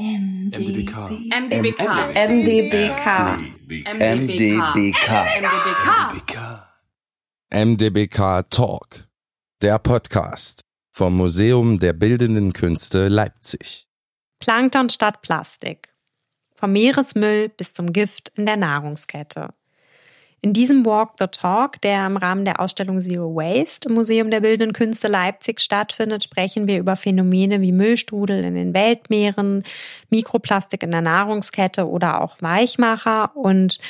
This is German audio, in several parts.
MDBK. MDBK. MDBK. MDBK. MDBK. MDBK Talk, der Podcast vom Museum der Bildenden Künste Leipzig. Plankton statt Plastik. Vom Meeresmüll bis zum Gift in der Nahrungskette. In diesem Walk the Talk, der im Rahmen der Ausstellung Zero Waste im Museum der Bildenden Künste Leipzig stattfindet, sprechen wir über Phänomene wie Müllstrudel in den Weltmeeren, Mikroplastik in der Nahrungskette oder auch Weichmacher. Und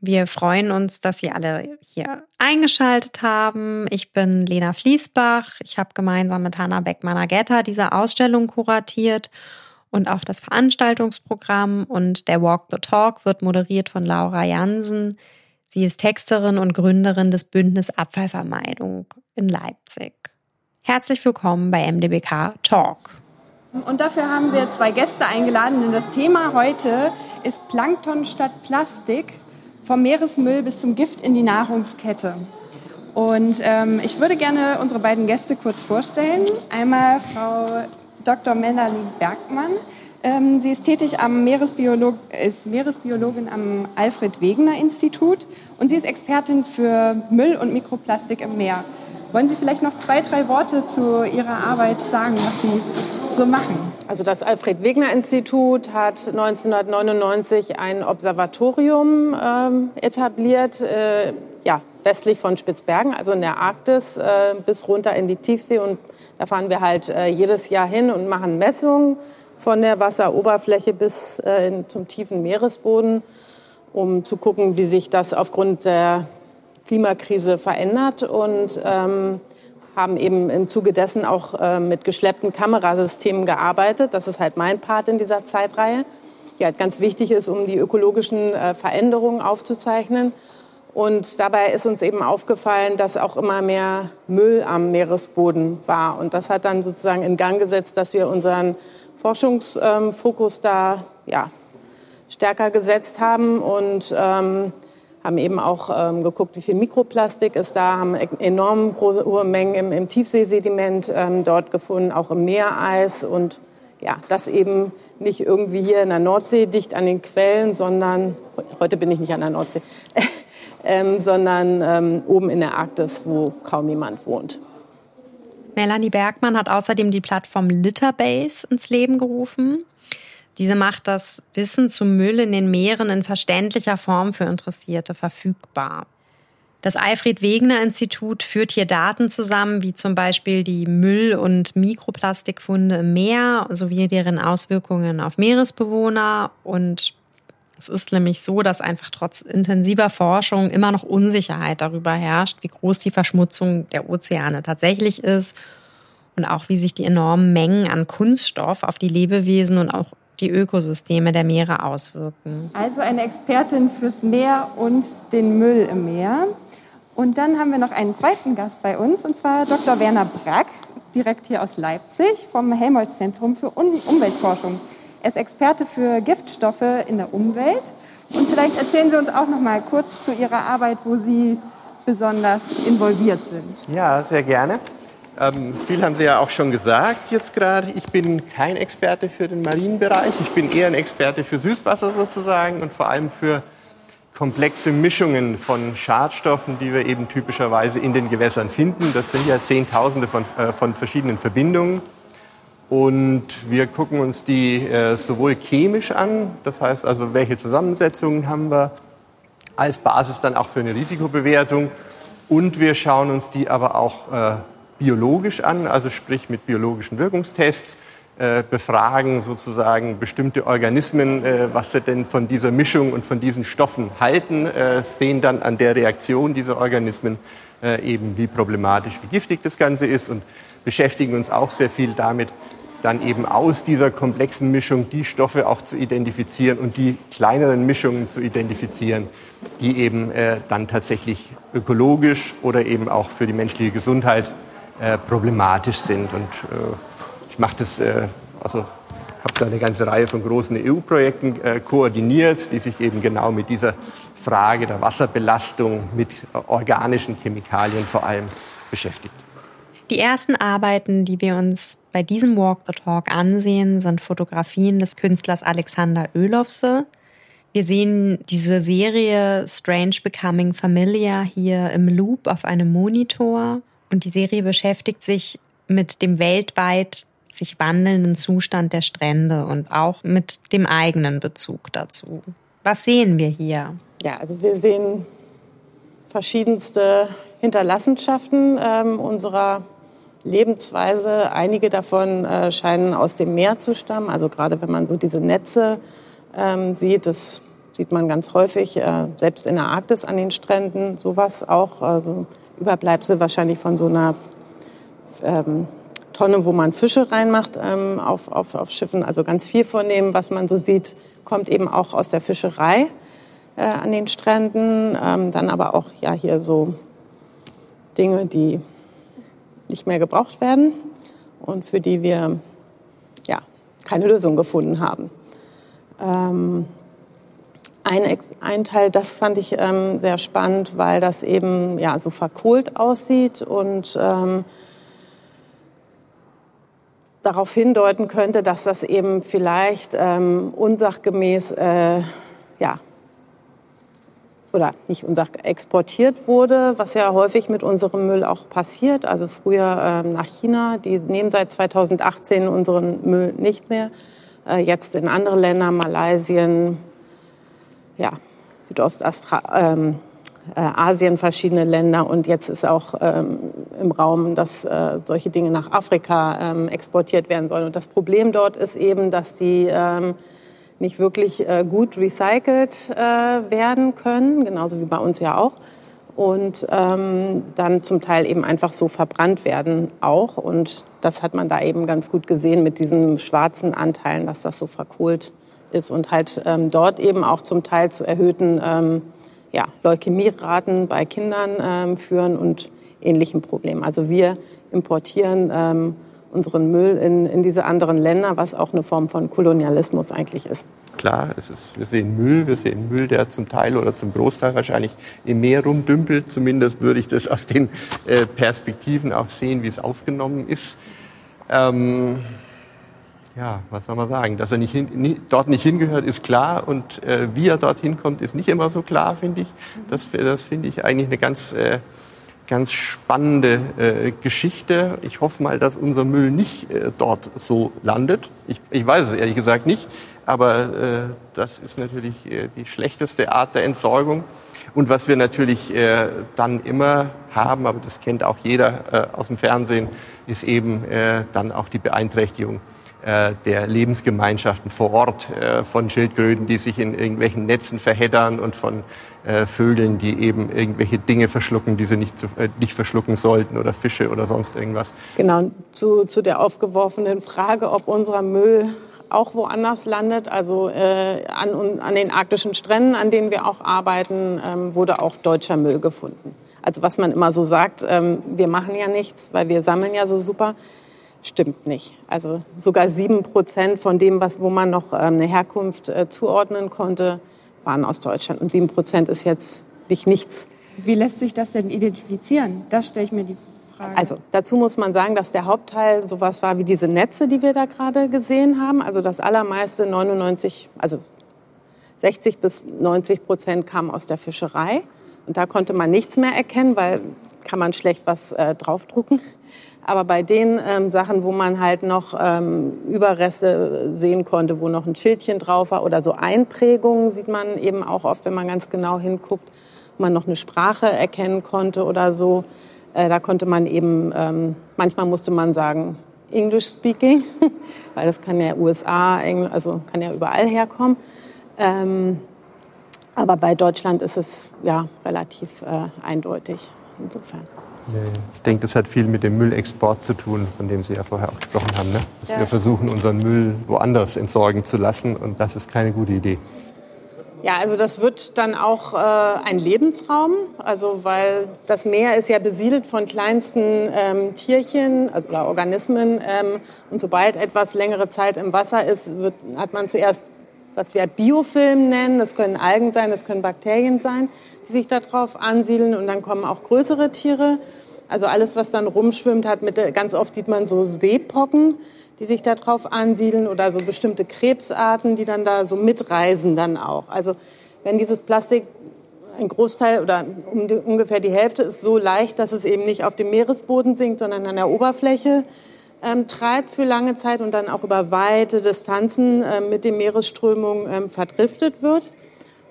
wir freuen uns, dass Sie alle hier eingeschaltet haben. Ich bin Lena Fließbach. Ich habe gemeinsam mit Hanna Beckmann-Agetta diese Ausstellung kuratiert und auch das Veranstaltungsprogramm. Und der Walk the Talk wird moderiert von Laura Jansen. Sie ist Texterin und Gründerin des Bündnis Abfallvermeidung in Leipzig. Herzlich willkommen bei MDBK Talk. Und dafür haben wir zwei Gäste eingeladen, denn das Thema heute ist Plankton statt Plastik, vom Meeresmüll bis zum Gift in die Nahrungskette. Und ähm, ich würde gerne unsere beiden Gäste kurz vorstellen. Einmal Frau Dr. Melanie Bergmann. Ähm, sie ist tätig am Meeresbiolog ist Meeresbiologin am Alfred Wegener Institut und sie ist Expertin für Müll und Mikroplastik im Meer. Wollen Sie vielleicht noch zwei, drei Worte zu Ihrer Arbeit sagen, was Sie so machen? Also das Alfred Wegener Institut hat 1999 ein Observatorium ähm, etabliert, äh, ja, westlich von Spitzbergen, also in der Arktis, äh, bis runter in die Tiefsee. Und da fahren wir halt äh, jedes Jahr hin und machen Messungen von der Wasseroberfläche bis äh, in, zum tiefen Meeresboden, um zu gucken, wie sich das aufgrund der Klimakrise verändert und ähm, haben eben im Zuge dessen auch äh, mit geschleppten Kamerasystemen gearbeitet. Das ist halt mein Part in dieser Zeitreihe, die halt ganz wichtig ist, um die ökologischen äh, Veränderungen aufzuzeichnen. Und dabei ist uns eben aufgefallen, dass auch immer mehr Müll am Meeresboden war. Und das hat dann sozusagen in Gang gesetzt, dass wir unseren Forschungsfokus da ja, stärker gesetzt haben und ähm, haben eben auch ähm, geguckt, wie viel Mikroplastik ist da, haben e-, enorm hohe Mengen im, im Tiefseesediment ähm, dort gefunden, auch im Meereis und ja, das eben nicht irgendwie hier in der Nordsee dicht an den Quellen, sondern heute bin ich nicht an der Nordsee, ähm, sondern ähm, oben in der Arktis, wo kaum jemand wohnt. Melanie Bergmann hat außerdem die Plattform Litterbase ins Leben gerufen. Diese macht das Wissen zum Müll in den Meeren in verständlicher Form für Interessierte verfügbar. Das Alfred Wegener Institut führt hier Daten zusammen, wie zum Beispiel die Müll- und Mikroplastikfunde im Meer sowie deren Auswirkungen auf Meeresbewohner. Und es ist nämlich so, dass einfach trotz intensiver Forschung immer noch Unsicherheit darüber herrscht, wie groß die Verschmutzung der Ozeane tatsächlich ist und auch wie sich die enormen Mengen an Kunststoff auf die Lebewesen und auch die Ökosysteme der Meere auswirken. Also eine Expertin fürs Meer und den Müll im Meer. Und dann haben wir noch einen zweiten Gast bei uns, und zwar Dr. Werner Brack, direkt hier aus Leipzig vom Helmholtz-Zentrum für Umweltforschung. Er ist Experte für Giftstoffe in der Umwelt. Und vielleicht erzählen Sie uns auch noch mal kurz zu Ihrer Arbeit, wo Sie besonders involviert sind. Ja, sehr gerne. Ähm, viel haben Sie ja auch schon gesagt jetzt gerade. Ich bin kein Experte für den Marienbereich. Ich bin eher ein Experte für Süßwasser sozusagen und vor allem für komplexe Mischungen von Schadstoffen, die wir eben typischerweise in den Gewässern finden. Das sind ja Zehntausende von, äh, von verschiedenen Verbindungen. Und wir gucken uns die äh, sowohl chemisch an, das heißt also, welche Zusammensetzungen haben wir, als Basis dann auch für eine Risikobewertung. Und wir schauen uns die aber auch äh, biologisch an, also sprich mit biologischen Wirkungstests, äh, befragen sozusagen bestimmte Organismen, äh, was sie denn von dieser Mischung und von diesen Stoffen halten, äh, sehen dann an der Reaktion dieser Organismen äh, eben, wie problematisch, wie giftig das Ganze ist und beschäftigen uns auch sehr viel damit, dann eben aus dieser komplexen Mischung die Stoffe auch zu identifizieren und die kleineren Mischungen zu identifizieren, die eben äh, dann tatsächlich ökologisch oder eben auch für die menschliche Gesundheit äh, problematisch sind. Und äh, ich mache das, äh, also habe da eine ganze Reihe von großen EU-Projekten äh, koordiniert, die sich eben genau mit dieser Frage der Wasserbelastung mit organischen Chemikalien vor allem beschäftigt. Die ersten Arbeiten, die wir uns bei diesem Walk the Talk ansehen, sind Fotografien des Künstlers Alexander Ölofse. Wir sehen diese Serie Strange Becoming Familiar hier im Loop auf einem Monitor. Und die Serie beschäftigt sich mit dem weltweit sich wandelnden Zustand der Strände und auch mit dem eigenen Bezug dazu. Was sehen wir hier? Ja, also wir sehen verschiedenste Hinterlassenschaften ähm, unserer Lebensweise. Einige davon äh, scheinen aus dem Meer zu stammen. Also gerade wenn man so diese Netze ähm, sieht, das sieht man ganz häufig, äh, selbst in der Arktis an den Stränden, sowas auch, also Überbleibsel wahrscheinlich von so einer ähm, Tonne, wo man Fische reinmacht ähm, auf, auf, auf Schiffen. Also ganz viel von dem, was man so sieht, kommt eben auch aus der Fischerei äh, an den Stränden. Ähm, dann aber auch ja hier so Dinge, die nicht mehr gebraucht werden und für die wir ja, keine Lösung gefunden haben. Ähm, ein, ein, Teil, das fand ich ähm, sehr spannend, weil das eben ja, so verkohlt aussieht und ähm, darauf hindeuten könnte, dass das eben vielleicht ähm, unsachgemäß äh, ja, oder nicht unsach exportiert wurde, was ja häufig mit unserem Müll auch passiert. Also früher äh, nach China, die nehmen seit 2018 unseren Müll nicht mehr. Äh, jetzt in andere Länder, Malaysien, ja, Südostasien, äh, Asien, verschiedene Länder. Und jetzt ist auch ähm, im Raum, dass äh, solche Dinge nach Afrika ähm, exportiert werden sollen. Und das Problem dort ist eben, dass die ähm, nicht wirklich äh, gut recycelt äh, werden können, genauso wie bei uns ja auch. Und ähm, dann zum Teil eben einfach so verbrannt werden auch. Und das hat man da eben ganz gut gesehen mit diesen schwarzen Anteilen, dass das so verkohlt ist und halt ähm, dort eben auch zum Teil zu erhöhten ähm, ja, Leukämieraten bei Kindern ähm, führen und ähnlichen Problemen. Also wir importieren ähm, unseren Müll in, in diese anderen Länder, was auch eine Form von Kolonialismus eigentlich ist. Klar, es ist, wir sehen Müll, wir sehen Müll, der zum Teil oder zum Großteil wahrscheinlich im Meer rumdümpelt. Zumindest würde ich das aus den äh, Perspektiven auch sehen, wie es aufgenommen ist. Ähm, ja, was soll man sagen? Dass er nicht hin, nie, dort nicht hingehört, ist klar. Und äh, wie er dorthin kommt, ist nicht immer so klar, finde ich. Das, das finde ich eigentlich eine ganz äh, ganz spannende äh, Geschichte. Ich hoffe mal, dass unser Müll nicht äh, dort so landet. Ich, ich weiß es ehrlich gesagt nicht, aber äh, das ist natürlich äh, die schlechteste Art der Entsorgung. Und was wir natürlich äh, dann immer haben, aber das kennt auch jeder äh, aus dem Fernsehen, ist eben dann auch die Beeinträchtigung der Lebensgemeinschaften vor Ort, äh, von Schildkröten, die sich in irgendwelchen Netzen verheddern und von äh, Vögeln, die eben irgendwelche Dinge verschlucken, die sie nicht, nicht verschlucken sollten oder Fische oder sonst irgendwas. Genau, zu, zu der aufgeworfenen Frage, ob unser Müll auch woanders landet, also äh, an, an den arktischen Stränden, an denen wir auch arbeiten, ähm, wurde auch deutscher Müll gefunden. Also was man immer so sagt, ähm, wir machen ja nichts, weil wir sammeln ja so super stimmt nicht. Also sogar sieben Prozent von dem, was, wo man noch ähm, eine Herkunft äh, zuordnen konnte, waren aus Deutschland. Und sieben Prozent ist jetzt nicht nichts. Wie lässt sich das denn identifizieren? Das stelle ich mir die Frage. Also dazu muss man sagen, dass der Hauptteil sowas war wie diese Netze, die wir da gerade gesehen haben. Also das allermeiste, 99, also 60 bis 90 Prozent kam aus der Fischerei. Und da konnte man nichts mehr erkennen, weil kann man schlecht was äh, draufdrucken. Aber bei den ähm, Sachen, wo man halt noch ähm, Überreste sehen konnte, wo noch ein Schildchen drauf war oder so Einprägungen sieht man eben auch oft, wenn man ganz genau hinguckt, wo man noch eine Sprache erkennen konnte oder so. Äh, da konnte man eben, ähm, manchmal musste man sagen, English speaking, weil das kann ja USA, also kann ja überall herkommen. Ähm, aber bei Deutschland ist es ja relativ äh, eindeutig insofern. Ich denke, das hat viel mit dem Müllexport zu tun, von dem Sie ja vorher auch gesprochen haben. Ne? Dass ja. wir versuchen, unseren Müll woanders entsorgen zu lassen. Und das ist keine gute Idee. Ja, also das wird dann auch äh, ein Lebensraum, also weil das Meer ist ja besiedelt von kleinsten ähm, Tierchen also, oder Organismen ähm, und sobald etwas längere Zeit im Wasser ist, wird, hat man zuerst was wir Biofilm nennen. Das können Algen sein, das können Bakterien sein, die sich darauf ansiedeln und dann kommen auch größere Tiere Also alles, was dann rumschwimmt, hat mit, ganz oft sieht man so Seepocken, die sich da drauf ansiedeln oder so bestimmte Krebsarten, die dann da so mitreisen dann auch. Also wenn dieses Plastik ein Großteil oder um die, ungefähr die Hälfte ist so leicht, dass es eben nicht auf dem Meeresboden sinkt, sondern an der Oberfläche ähm, treibt für lange Zeit und dann auch über weite Distanzen äh, mit den Meeresströmungen ähm, verdriftet wird.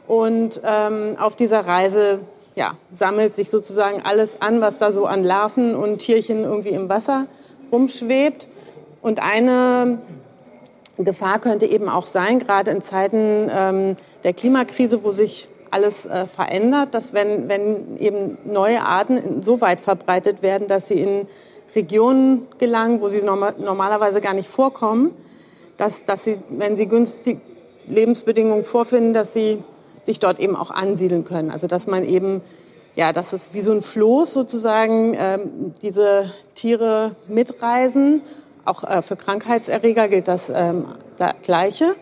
Und ähm, auf dieser Reise ja, sammelt sich sozusagen alles an, was da so an Larven und Tierchen irgendwie im Wasser rumschwebt. Und eine Gefahr könnte eben auch sein, gerade in Zeiten ähm, der Klimakrise, wo sich alles äh, verändert, dass wenn, wenn eben neue Arten so weit verbreitet werden, dass sie in Regionen gelangen, wo sie normal, normalerweise gar nicht vorkommen, dass, dass sie, wenn sie günstige Lebensbedingungen vorfinden, dass sie sich dort eben auch ansiedeln können. Also dass man eben, ja, dass es wie so ein Floß sozusagen ähm, diese Tiere mitreisen. Auch äh, für Krankheitserreger gilt das ähm, das Gleiche.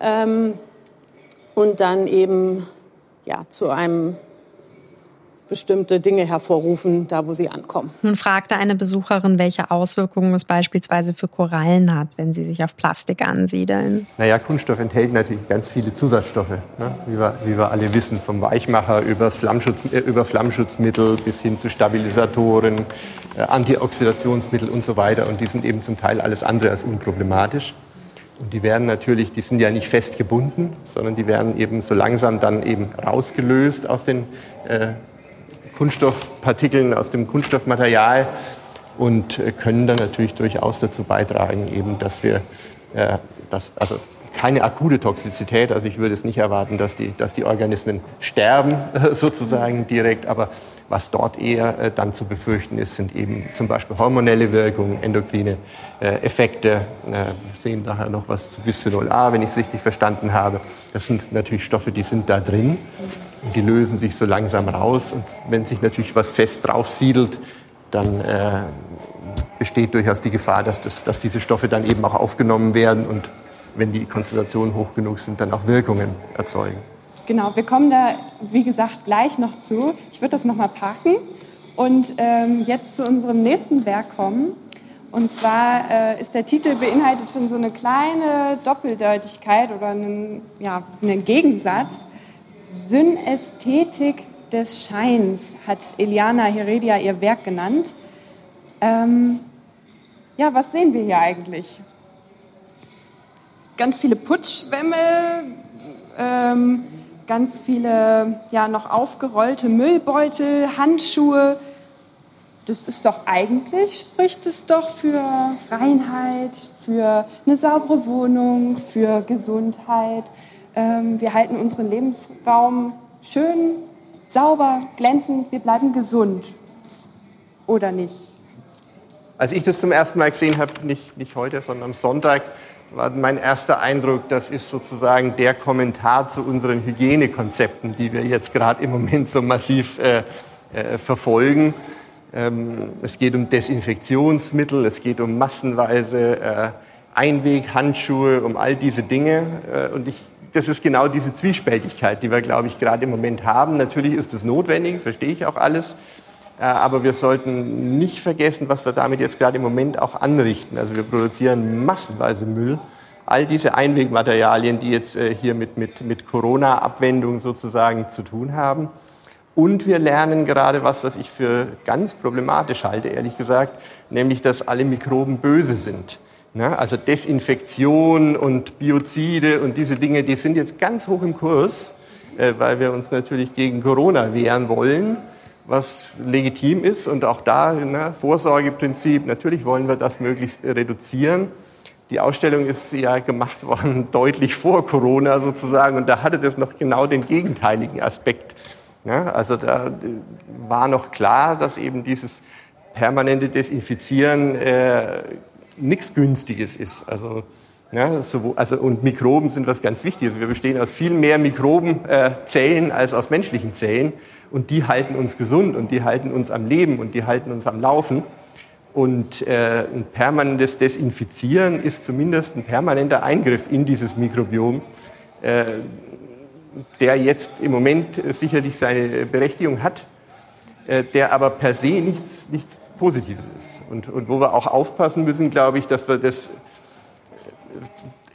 Ähm, und dann eben ja, zu einem bestimmte Dinge hervorrufen, da wo sie ankommen. Nun fragte eine Besucherin, welche Auswirkungen es beispielsweise für Korallen hat, wenn sie sich auf Plastik ansiedeln. Naja, Kunststoff enthält natürlich ganz viele Zusatzstoffe, ne? wie, wir, wie wir alle wissen, vom Weichmacher über, Flammschutz, äh, über Flammschutzmittel bis hin zu Stabilisatoren, äh, Antioxidationsmittel und so weiter. Und die sind eben zum Teil alles andere als unproblematisch. Und die werden natürlich, die sind ja nicht fest gebunden, sondern die werden eben so langsam dann eben rausgelöst aus den äh, Kunststoffpartikeln, aus dem Kunststoffmaterial und äh, können dann natürlich durchaus dazu beitragen, eben, dass wir, äh, dass, also keine akute Toxizität. Also ich würde es nicht erwarten, dass die, dass die Organismen sterben sozusagen direkt. Aber was dort eher äh, dann zu befürchten ist, sind eben zum Beispiel hormonelle Wirkungen, endokrine äh, Effekte. Äh, wir sehen nachher noch was zu Bisphenol A, wenn ich es richtig verstanden habe. Das sind natürlich Stoffe, die sind da drin. Und die lösen sich so langsam raus. Und wenn sich natürlich was fest drauf siedelt, dann äh, besteht durchaus die Gefahr, dass, das, dass diese Stoffe dann eben auch aufgenommen werden und wenn die Konzentrationen hoch genug sind, dann auch Wirkungen erzeugen. Genau, wir kommen da, wie gesagt, gleich noch zu. Ich würde das noch mal parken und ähm, jetzt zu unserem nächsten Werk kommen. Und zwar äh, ist der Titel beinhaltet schon so eine kleine Doppeldeutigkeit oder einen, ja, einen Gegensatz. Synästhetik des Scheins hat Eliana Heredia ihr Werk genannt. Ähm, ja, was sehen wir hier eigentlich? Ganz viele Putzschwämme, ähm, ganz viele ja, noch aufgerollte Müllbeutel, Handschuhe. Das ist doch eigentlich, spricht es doch für Reinheit, für eine saubere Wohnung, für Gesundheit. Ähm, wir halten unseren Lebensraum schön, sauber, glänzend, wir bleiben gesund. Oder nicht? Als ich das zum ersten Mal gesehen habe, nicht, nicht heute, sondern am Sonntag, war mein erster Eindruck, das ist sozusagen der Kommentar zu unseren Hygienekonzepten, die wir jetzt gerade im Moment so massiv äh, äh, verfolgen. Ähm, es geht um Desinfektionsmittel, es geht um massenweise äh, Einweghandschuhe, um all diese Dinge. Äh, und ich, das ist genau diese Zwiespältigkeit, die wir, glaube ich, gerade im Moment haben. Natürlich ist es notwendig, verstehe ich auch alles. Äh, aber wir sollten nicht vergessen, was wir damit jetzt gerade im Moment auch anrichten. Also wir produzieren massenweise Müll. All diese Einwegmaterialien, die jetzt äh, hier mit, mit, mit Corona-Abwendung sozusagen zu tun haben. Und wir lernen gerade was, was ich für ganz problematisch halte, ehrlich gesagt, nämlich, dass alle Mikroben böse sind. Also Desinfektion und Biozide und diese Dinge, die sind jetzt ganz hoch im Kurs, äh, weil wir uns natürlich gegen Corona wehren wollen was legitim ist. Und auch da, ne, Vorsorgeprinzip, natürlich wollen wir das möglichst reduzieren. Die Ausstellung ist ja gemacht worden deutlich vor Corona sozusagen und da hatte das noch genau den gegenteiligen Aspekt. Ja, also da war noch klar, dass eben dieses permanente Desinfizieren äh, nichts Günstiges ist. Also ja, so, also, und Mikroben sind was ganz Wichtiges. Wir bestehen aus viel mehr Mikrobenzellen äh, als aus menschlichen Zellen. Und die halten uns gesund und die halten uns am Leben und die halten uns am Laufen. Und äh, ein permanentes Desinfizieren ist zumindest ein permanenter Eingriff in dieses Mikrobiom, äh, der jetzt im Moment sicherlich seine Berechtigung hat. äh, der aber per se nichts, nichts Positives ist. Und, und wo wir auch aufpassen müssen, glaube ich, dass wir das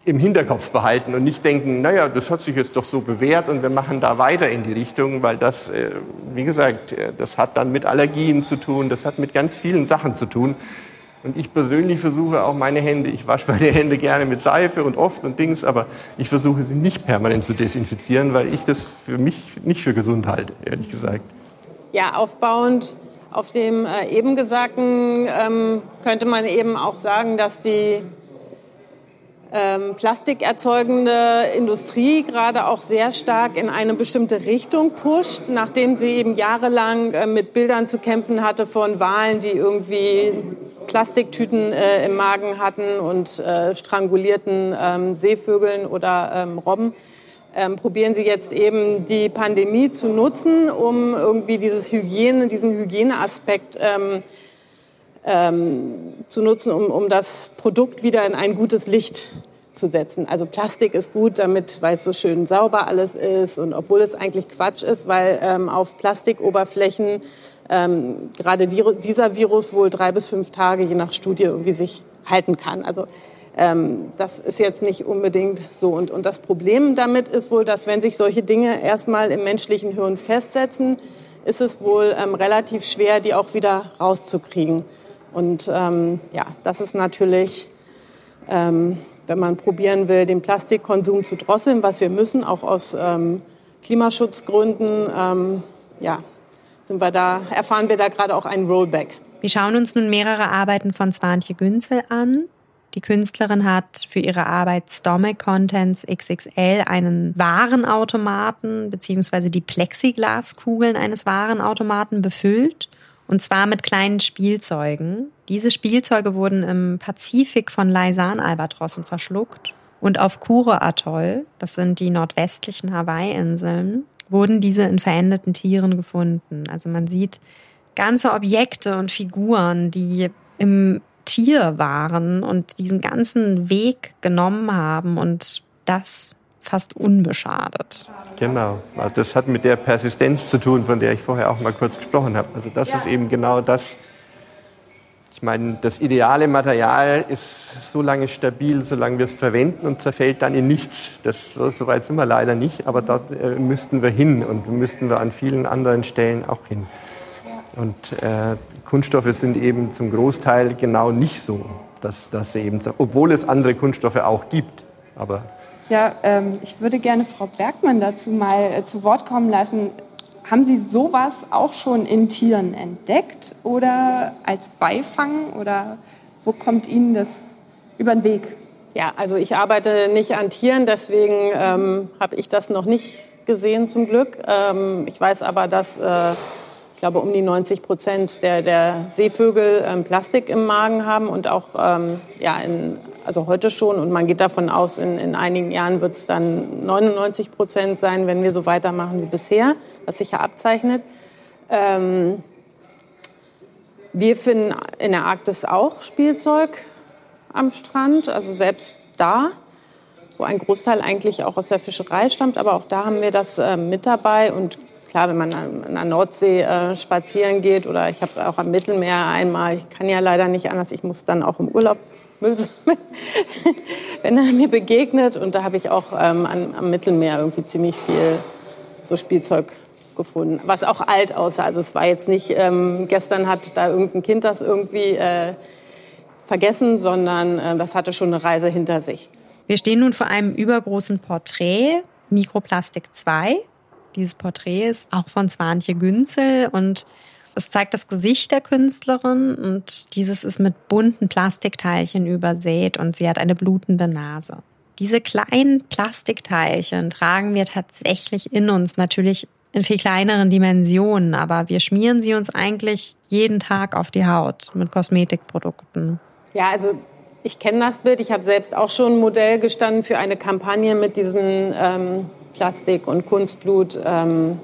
im Hinterkopf behalten und nicht denken, naja, das hat sich jetzt doch so bewährt und wir machen da weiter in die Richtung, weil das, äh, wie gesagt, äh, das hat dann mit Allergien zu tun, das hat mit ganz vielen Sachen zu tun. Und ich persönlich versuche auch meine Hände, ich wasche meine Hände gerne mit Seife und oft und Dings, aber ich versuche sie nicht permanent zu desinfizieren, weil ich das für mich nicht für gesund halte, ehrlich gesagt. Ja, aufbauend auf dem äh, eben Gesagten ähm, könnte man eben auch sagen, dass die ähm, plastikerzeugende Industrie gerade auch sehr stark in eine bestimmte Richtung pusht, nachdem sie eben jahrelang äh, mit Bildern zu kämpfen hatte von Walen, die irgendwie Plastiktüten äh, im Magen hatten und äh, strangulierten ähm, Seevögeln oder ähm, Robben. Ähm, probieren sie jetzt eben die Pandemie zu nutzen, um irgendwie dieses Hygiene, diesen Hygieneaspekt ähm, ähm, zu nutzen, um, um das Produkt wieder in ein gutes Licht zu setzen. Also Plastik ist gut, damit, weil es so schön sauber alles ist und obwohl es eigentlich Quatsch ist, weil ähm, auf Plastikoberflächen ähm, gerade die, dieser Virus wohl drei bis fünf Tage je nach Studie irgendwie sich halten kann. Also ähm, das ist jetzt nicht unbedingt so. Und, und das Problem damit ist wohl, dass wenn sich solche Dinge erstmal im menschlichen Hirn festsetzen, ist es wohl ähm, relativ schwer, die auch wieder rauszukriegen. Und ähm, ja, das ist natürlich, ähm, wenn man probieren will, den Plastikkonsum zu drosseln, was wir müssen, auch aus ähm, Klimaschutzgründen, ähm, ja, sind wir da, erfahren wir da gerade auch einen Rollback. Wir schauen uns nun mehrere Arbeiten von Swantje Günzel an. Die Künstlerin hat für ihre Arbeit Stomach Contents XXL einen Warenautomaten bzw. die Plexiglaskugeln eines Warenautomaten befüllt und zwar mit kleinen Spielzeugen. Diese Spielzeuge wurden im Pazifik von Laisan-Albatrossen verschluckt. Und auf Kure Atoll, das sind die nordwestlichen Hawaii-Inseln, wurden diese in verendeten Tieren gefunden. Also man sieht ganze Objekte und Figuren, die im Tier waren und diesen ganzen Weg genommen haben und das fast unbeschadet. Genau, also das hat mit der Persistenz zu tun, von der ich vorher auch mal kurz gesprochen habe. Also das ja. ist eben genau das. Ich meine, das ideale Material ist so lange stabil, solange wir es verwenden und zerfällt dann in nichts. Das, so, so weit sind wir leider nicht, aber dort äh, müssten wir hin und müssten wir an vielen anderen Stellen auch hin. Und äh, Kunststoffe sind eben zum Großteil genau nicht so, dass, dass sie eben, obwohl es andere Kunststoffe auch gibt, aber ja, ähm, ich würde gerne Frau Bergmann dazu mal äh, zu Wort kommen lassen. Haben Sie sowas auch schon in Tieren entdeckt oder als Beifang oder wo kommt Ihnen das über den Weg? Ja, also ich arbeite nicht an Tieren, deswegen ähm, habe ich das noch nicht gesehen zum Glück. Ähm, ich weiß aber, dass äh, glaube um die 90 Prozent der, der Seevögel ähm, Plastik im Magen haben und auch ähm, ja, in also heute schon. Und man geht davon aus, in, in einigen Jahren wird es dann 99 Prozent sein, wenn wir so weitermachen wie bisher, was sich ja abzeichnet. Ähm, wir finden in der Arktis auch Spielzeug am Strand, also selbst da, wo ein Großteil eigentlich auch aus der Fischerei stammt. Aber auch da haben wir das äh, mit dabei. Und klar, wenn man an der Nordsee äh, spazieren geht oder ich habe auch am Mittelmeer einmal, ich kann ja leider nicht anders, ich muss dann auch im Urlaub Müll sammeln, wenn er mir begegnet. Und da habe ich auch ähm, an, am Mittelmeer irgendwie ziemlich viel so Spielzeug gefunden, was auch alt aussah. Also es war jetzt nicht, ähm, gestern hat da irgendein Kind das irgendwie äh, vergessen, sondern äh, das hatte schon eine Reise hinter sich. Wir stehen nun vor einem übergroßen Porträt, Mikroplastik 2. Dieses Porträt ist auch von Swantje Günzel und es zeigt das Gesicht der Künstlerin und dieses ist mit bunten Plastikteilchen übersät und sie hat eine blutende Nase. Diese kleinen Plastikteilchen tragen wir tatsächlich in uns, natürlich in viel kleineren Dimensionen, aber wir schmieren sie uns eigentlich jeden Tag auf die Haut mit Kosmetikprodukten. Ja, also ich kenne das Bild. Ich habe selbst auch schon Modell gestanden für eine Kampagne mit diesen ähm, Plastik- und Kunstblut. Ähm,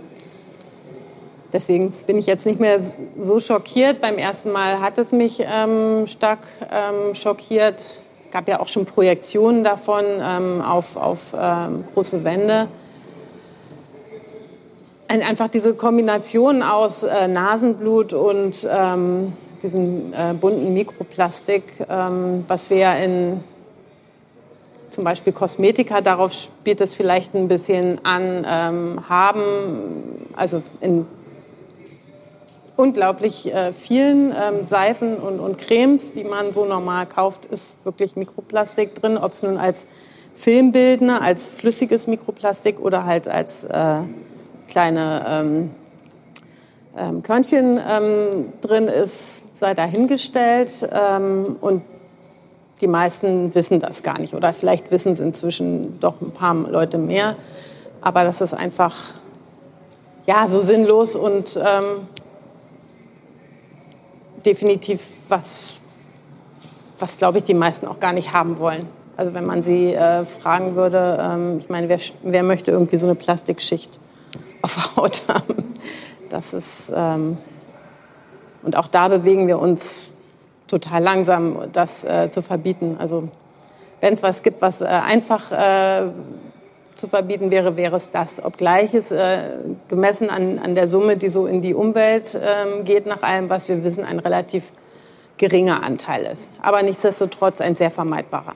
Deswegen bin ich jetzt nicht mehr so schockiert. Beim ersten Mal hat es mich ähm, stark ähm, schockiert. Es gab ja auch schon Projektionen davon ähm, auf, auf ähm, große Wände. einfach diese Kombination aus äh, Nasenblut und diesem äh, bunten Mikroplastik, ähm, was wir ja in zum Beispiel Kosmetika, darauf spielt es vielleicht ein bisschen an, ähm, haben, also in unglaublich äh, vielen ähm, Seifen und, und Cremes, die man so normal kauft, ist wirklich Mikroplastik drin, ob es nun als Filmbildner, als flüssiges Mikroplastik oder halt als äh, kleine ähm, ähm, Körnchen ähm, drin ist, sei dahingestellt. Ähm, und die meisten wissen das gar nicht. Oder vielleicht wissen es inzwischen doch ein paar Leute mehr. Aber das ist einfach ja, so sinnlos und ähm, definitiv was, was glaube ich, die meisten auch gar nicht haben wollen. Also wenn man sie äh, fragen würde, ähm, ich meine, wer, wer möchte irgendwie so eine Plastikschicht auf der Haut haben? Das ist, ähm, und auch da bewegen wir uns total langsam, das äh, zu verbieten. Also wenn es was gibt, was äh, einfach äh, zu verbieten wäre, wäre es das. Obgleich es äh, gemessen an, an der Summe, die so in die Umwelt äh, geht, nach allem, was wir wissen, ein relativ geringer Anteil ist. Aber nichtsdestotrotz ein sehr vermeidbarer.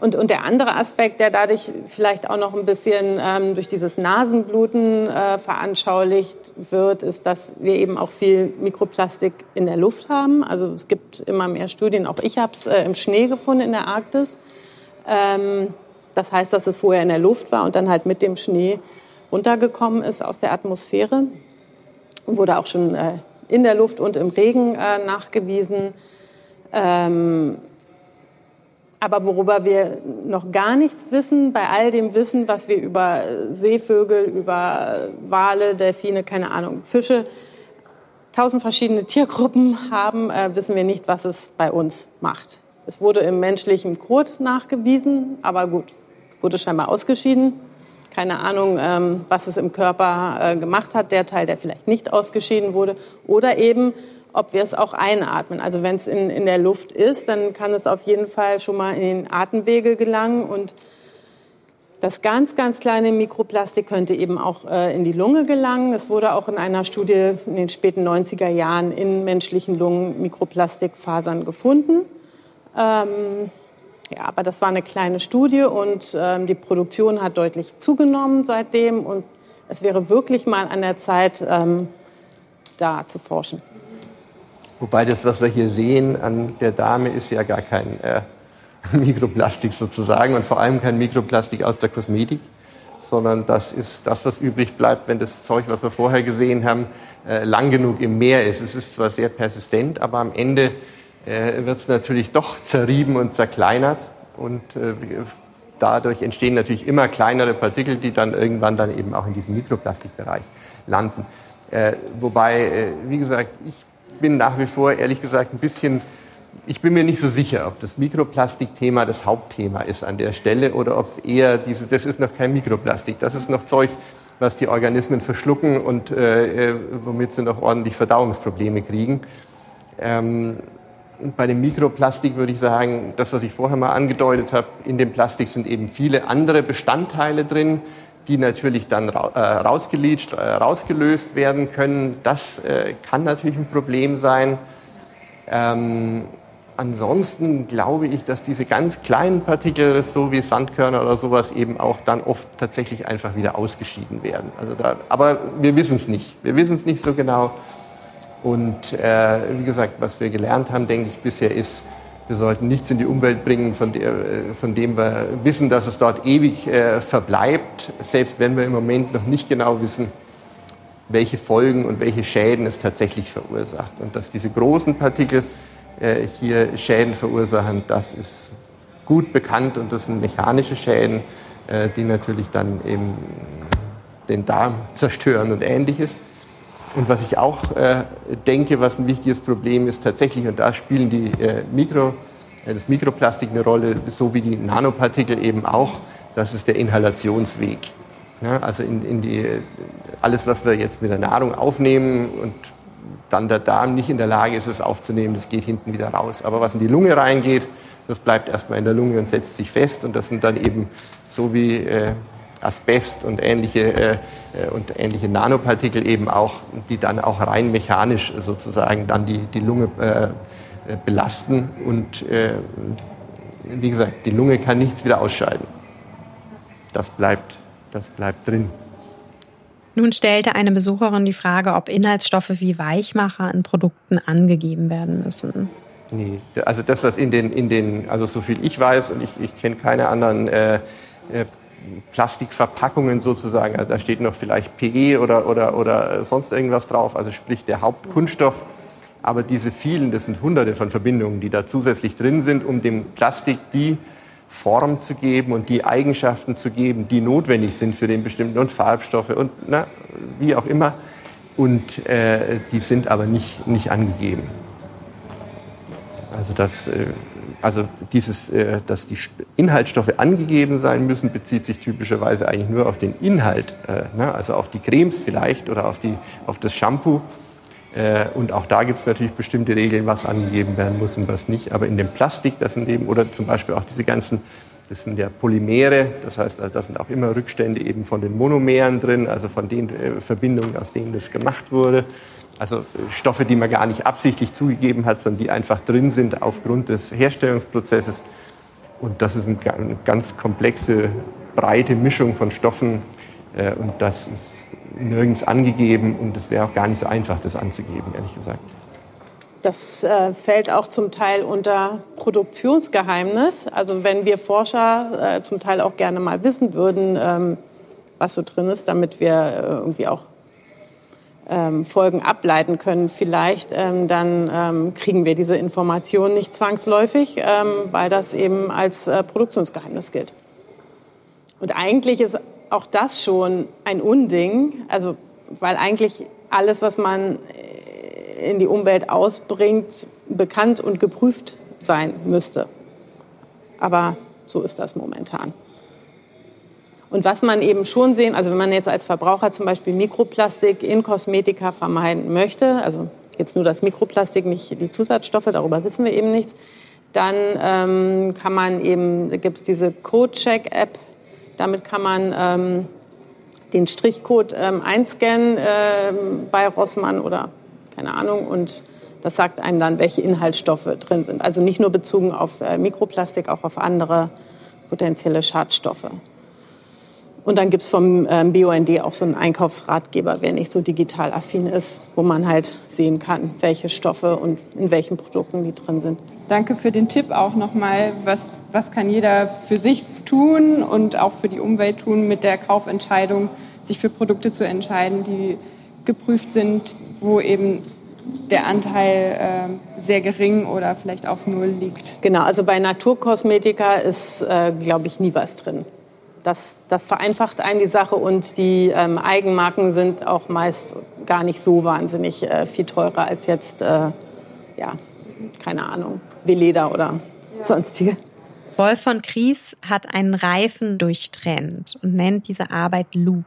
Und, und der andere Aspekt, der dadurch vielleicht auch noch ein bisschen ähm, durch dieses Nasenbluten äh, veranschaulicht wird, ist, dass wir eben auch viel Mikroplastik in der Luft haben. Also es gibt immer mehr Studien, auch ich habe es äh, im Schnee gefunden in der Arktis. Ähm, das heißt, dass es vorher in der Luft war und dann halt mit dem Schnee runtergekommen ist aus der Atmosphäre. Wurde auch schon äh, in der Luft und im Regen äh, nachgewiesen. Ähm, aber worüber wir noch gar nichts wissen, bei all dem Wissen, was wir über Seevögel, über Wale, Delfine, keine Ahnung, Fische, tausend verschiedene Tiergruppen haben, äh, wissen wir nicht, was es bei uns macht. Es wurde im menschlichen Kot nachgewiesen, aber gut, wurde scheinbar ausgeschieden. Keine Ahnung, ähm, was es im Körper äh, gemacht hat, der Teil, der vielleicht nicht ausgeschieden wurde. Oder eben ob wir es auch einatmen. Also wenn es in, in der Luft ist, dann kann es auf jeden Fall schon mal in den Atemwege gelangen und das ganz, ganz kleine Mikroplastik könnte eben auch äh, in die Lunge gelangen. Es wurde auch in einer Studie in den späten 90er Jahren in menschlichen Lungen Mikroplastikfasern gefunden. Ähm, ja, aber das war eine kleine Studie und ähm, die Produktion hat deutlich zugenommen seitdem und es wäre wirklich mal an der Zeit, ähm, da zu forschen. Wobei das, was wir hier sehen an der Dame, ist ja gar kein äh, Mikroplastik sozusagen und vor allem kein Mikroplastik aus der Kosmetik, sondern das ist das, was übrig bleibt, wenn das Zeug, was wir vorher gesehen haben, äh, lang genug im Meer ist. Es ist zwar sehr persistent, aber am Ende äh, wird es natürlich doch zerrieben und zerkleinert und äh, dadurch entstehen natürlich immer kleinere Partikel, die dann irgendwann dann eben auch in diesem Mikroplastikbereich landen. Äh, wobei, äh, wie gesagt, ich bin nach wie vor, ehrlich gesagt, ein bisschen, ich bin mir nicht so sicher, ob das Mikroplastikthema das Hauptthema ist an der Stelle oder ob es eher diese, das ist noch kein Mikroplastik, das ist noch Zeug, was die Organismen verschlucken und äh, äh womit sie noch ordentlich Verdauungsprobleme kriegen. Ähm, bei dem Mikroplastik würde ich sagen, das, was ich vorher mal angedeutet habe, in dem Plastik sind eben viele andere Bestandteile drin, die natürlich dann äh, rausgeleacht, äh, rausgelöst werden können. Das äh, kann natürlich ein Problem sein. Ähm, ansonsten glaube ich, dass diese ganz kleinen Partikel, so wie Sandkörner oder sowas, eben auch dann oft tatsächlich einfach wieder ausgeschieden werden. Also da, aber wir wissen es nicht. Wir wissen es nicht so genau. Und äh, wie gesagt, was wir gelernt haben, denke ich, bisher ist, wir sollten nichts in die Umwelt bringen, von, der, von dem wir wissen, dass es dort ewig äh, verbleibt, selbst wenn wir im Moment noch nicht genau wissen, welche Folgen und welche Schäden es tatsächlich verursacht. Und dass diese großen Partikel äh, hier Schäden verursachen, das ist gut bekannt und das sind mechanische Schäden, äh, die natürlich dann eben den Darm zerstören und ähnliches. Und was ich auch äh, denke, was ein wichtiges Problem ist tatsächlich, und da spielen die äh, Mikro, äh, das Mikroplastik eine Rolle, so wie die Nanopartikel eben auch, das ist der Inhalationsweg. Ja, also in, in die, alles, was wir jetzt mit der Nahrung aufnehmen und dann der Darm nicht in der Lage ist, es aufzunehmen, das geht hinten wieder raus. Aber was in die Lunge reingeht, das bleibt erstmal in der Lunge und setzt sich fest. Und das sind dann eben so wie äh, Asbest und ähnliche, äh, und ähnliche Nanopartikel eben auch, die dann auch rein mechanisch sozusagen dann die, die Lunge äh, belasten. Und äh, wie gesagt, die Lunge kann nichts wieder ausscheiden. Das bleibt, das bleibt drin. Nun stellte eine Besucherin die Frage, ob Inhaltsstoffe wie Weichmacher in Produkten angegeben werden müssen. Nee, also das, was in den, in den also so viel ich weiß und ich, ich kenne keine anderen äh, äh, Plastikverpackungen sozusagen, da steht noch vielleicht PE oder, oder, oder sonst irgendwas drauf, also sprich der Hauptkunststoff. Aber diese vielen, das sind hunderte von Verbindungen, die da zusätzlich drin sind, um dem Plastik die Form zu geben und die Eigenschaften zu geben, die notwendig sind für den bestimmten und Farbstoffe und na, wie auch immer. Und äh, die sind aber nicht, nicht angegeben. Also, das, äh, also dieses, äh, dass die Inhaltsstoffe angegeben sein müssen, bezieht sich typischerweise eigentlich nur auf den Inhalt, äh, ne? also auf die Cremes vielleicht oder auf, die, auf das Shampoo. Äh, und auch da gibt es natürlich bestimmte Regeln, was angegeben werden muss und was nicht. Aber in dem Plastik, das sind eben, oder zum Beispiel auch diese ganzen, das sind ja Polymere, das heißt, da sind auch immer Rückstände eben von den Monomeren drin, also von den Verbindungen, aus denen das gemacht wurde. Also äh, Stoffe, die man gar nicht absichtlich zugegeben hat, sondern die einfach drin sind aufgrund des Herstellungsprozesses. Und das ist eine ganz komplexe, breite Mischung von Stoffen. Und das ist nirgends angegeben und es wäre auch gar nicht so einfach, das anzugeben, ehrlich gesagt. Das äh, fällt auch zum Teil unter Produktionsgeheimnis. Also wenn wir Forscher äh, zum Teil auch gerne mal wissen würden, ähm, was so drin ist, damit wir äh, irgendwie auch ähm, Folgen ableiten können, vielleicht, ähm, dann ähm, kriegen wir diese Informationen nicht zwangsläufig, ähm, weil das eben als äh, Produktionsgeheimnis gilt. Und eigentlich ist auch das schon ein Unding, also weil eigentlich alles, was man äh, in die Umwelt ausbringt, bekannt und geprüft sein müsste. Aber so ist das momentan. Und was man eben schon sehen, also wenn man jetzt als Verbraucher zum Beispiel Mikroplastik in Kosmetika vermeiden möchte, also jetzt nur das Mikroplastik, nicht die Zusatzstoffe, darüber wissen wir eben nichts, dann ähm, kann man eben, gibt es diese Code-Check-App, damit kann man ähm, den Strichcode ähm, einscannen äh, bei Rossmann oder keine Ahnung und das sagt einem dann, welche Inhaltsstoffe drin sind. Also nicht nur bezogen auf äh, Mikroplastik, auch auf andere potenzielle Schadstoffe. Und dann gibt es vom ähm, BUND auch so einen Einkaufsratgeber, wer nicht so digital affin ist, wo man halt sehen kann, welche Stoffe und in welchen Produkten die drin sind. Danke für den Tipp auch nochmal. Was, was kann jeder für sich tun und auch für die Umwelt tun mit der Kaufentscheidung, sich für Produkte zu entscheiden, die geprüft sind, wo eben der Anteil äh, sehr gering oder vielleicht auf Null liegt. Genau, also bei Naturkosmetika ist, äh, glaube ich, nie was drin. Das, das vereinfacht einen die Sache und die ähm, Eigenmarken sind auch meist gar nicht so wahnsinnig äh, viel teurer als jetzt, äh, ja, keine Ahnung, Veleda oder ja. sonstige. Wolf von Kries hat einen Reifen durchtrennt und nennt diese Arbeit Loop.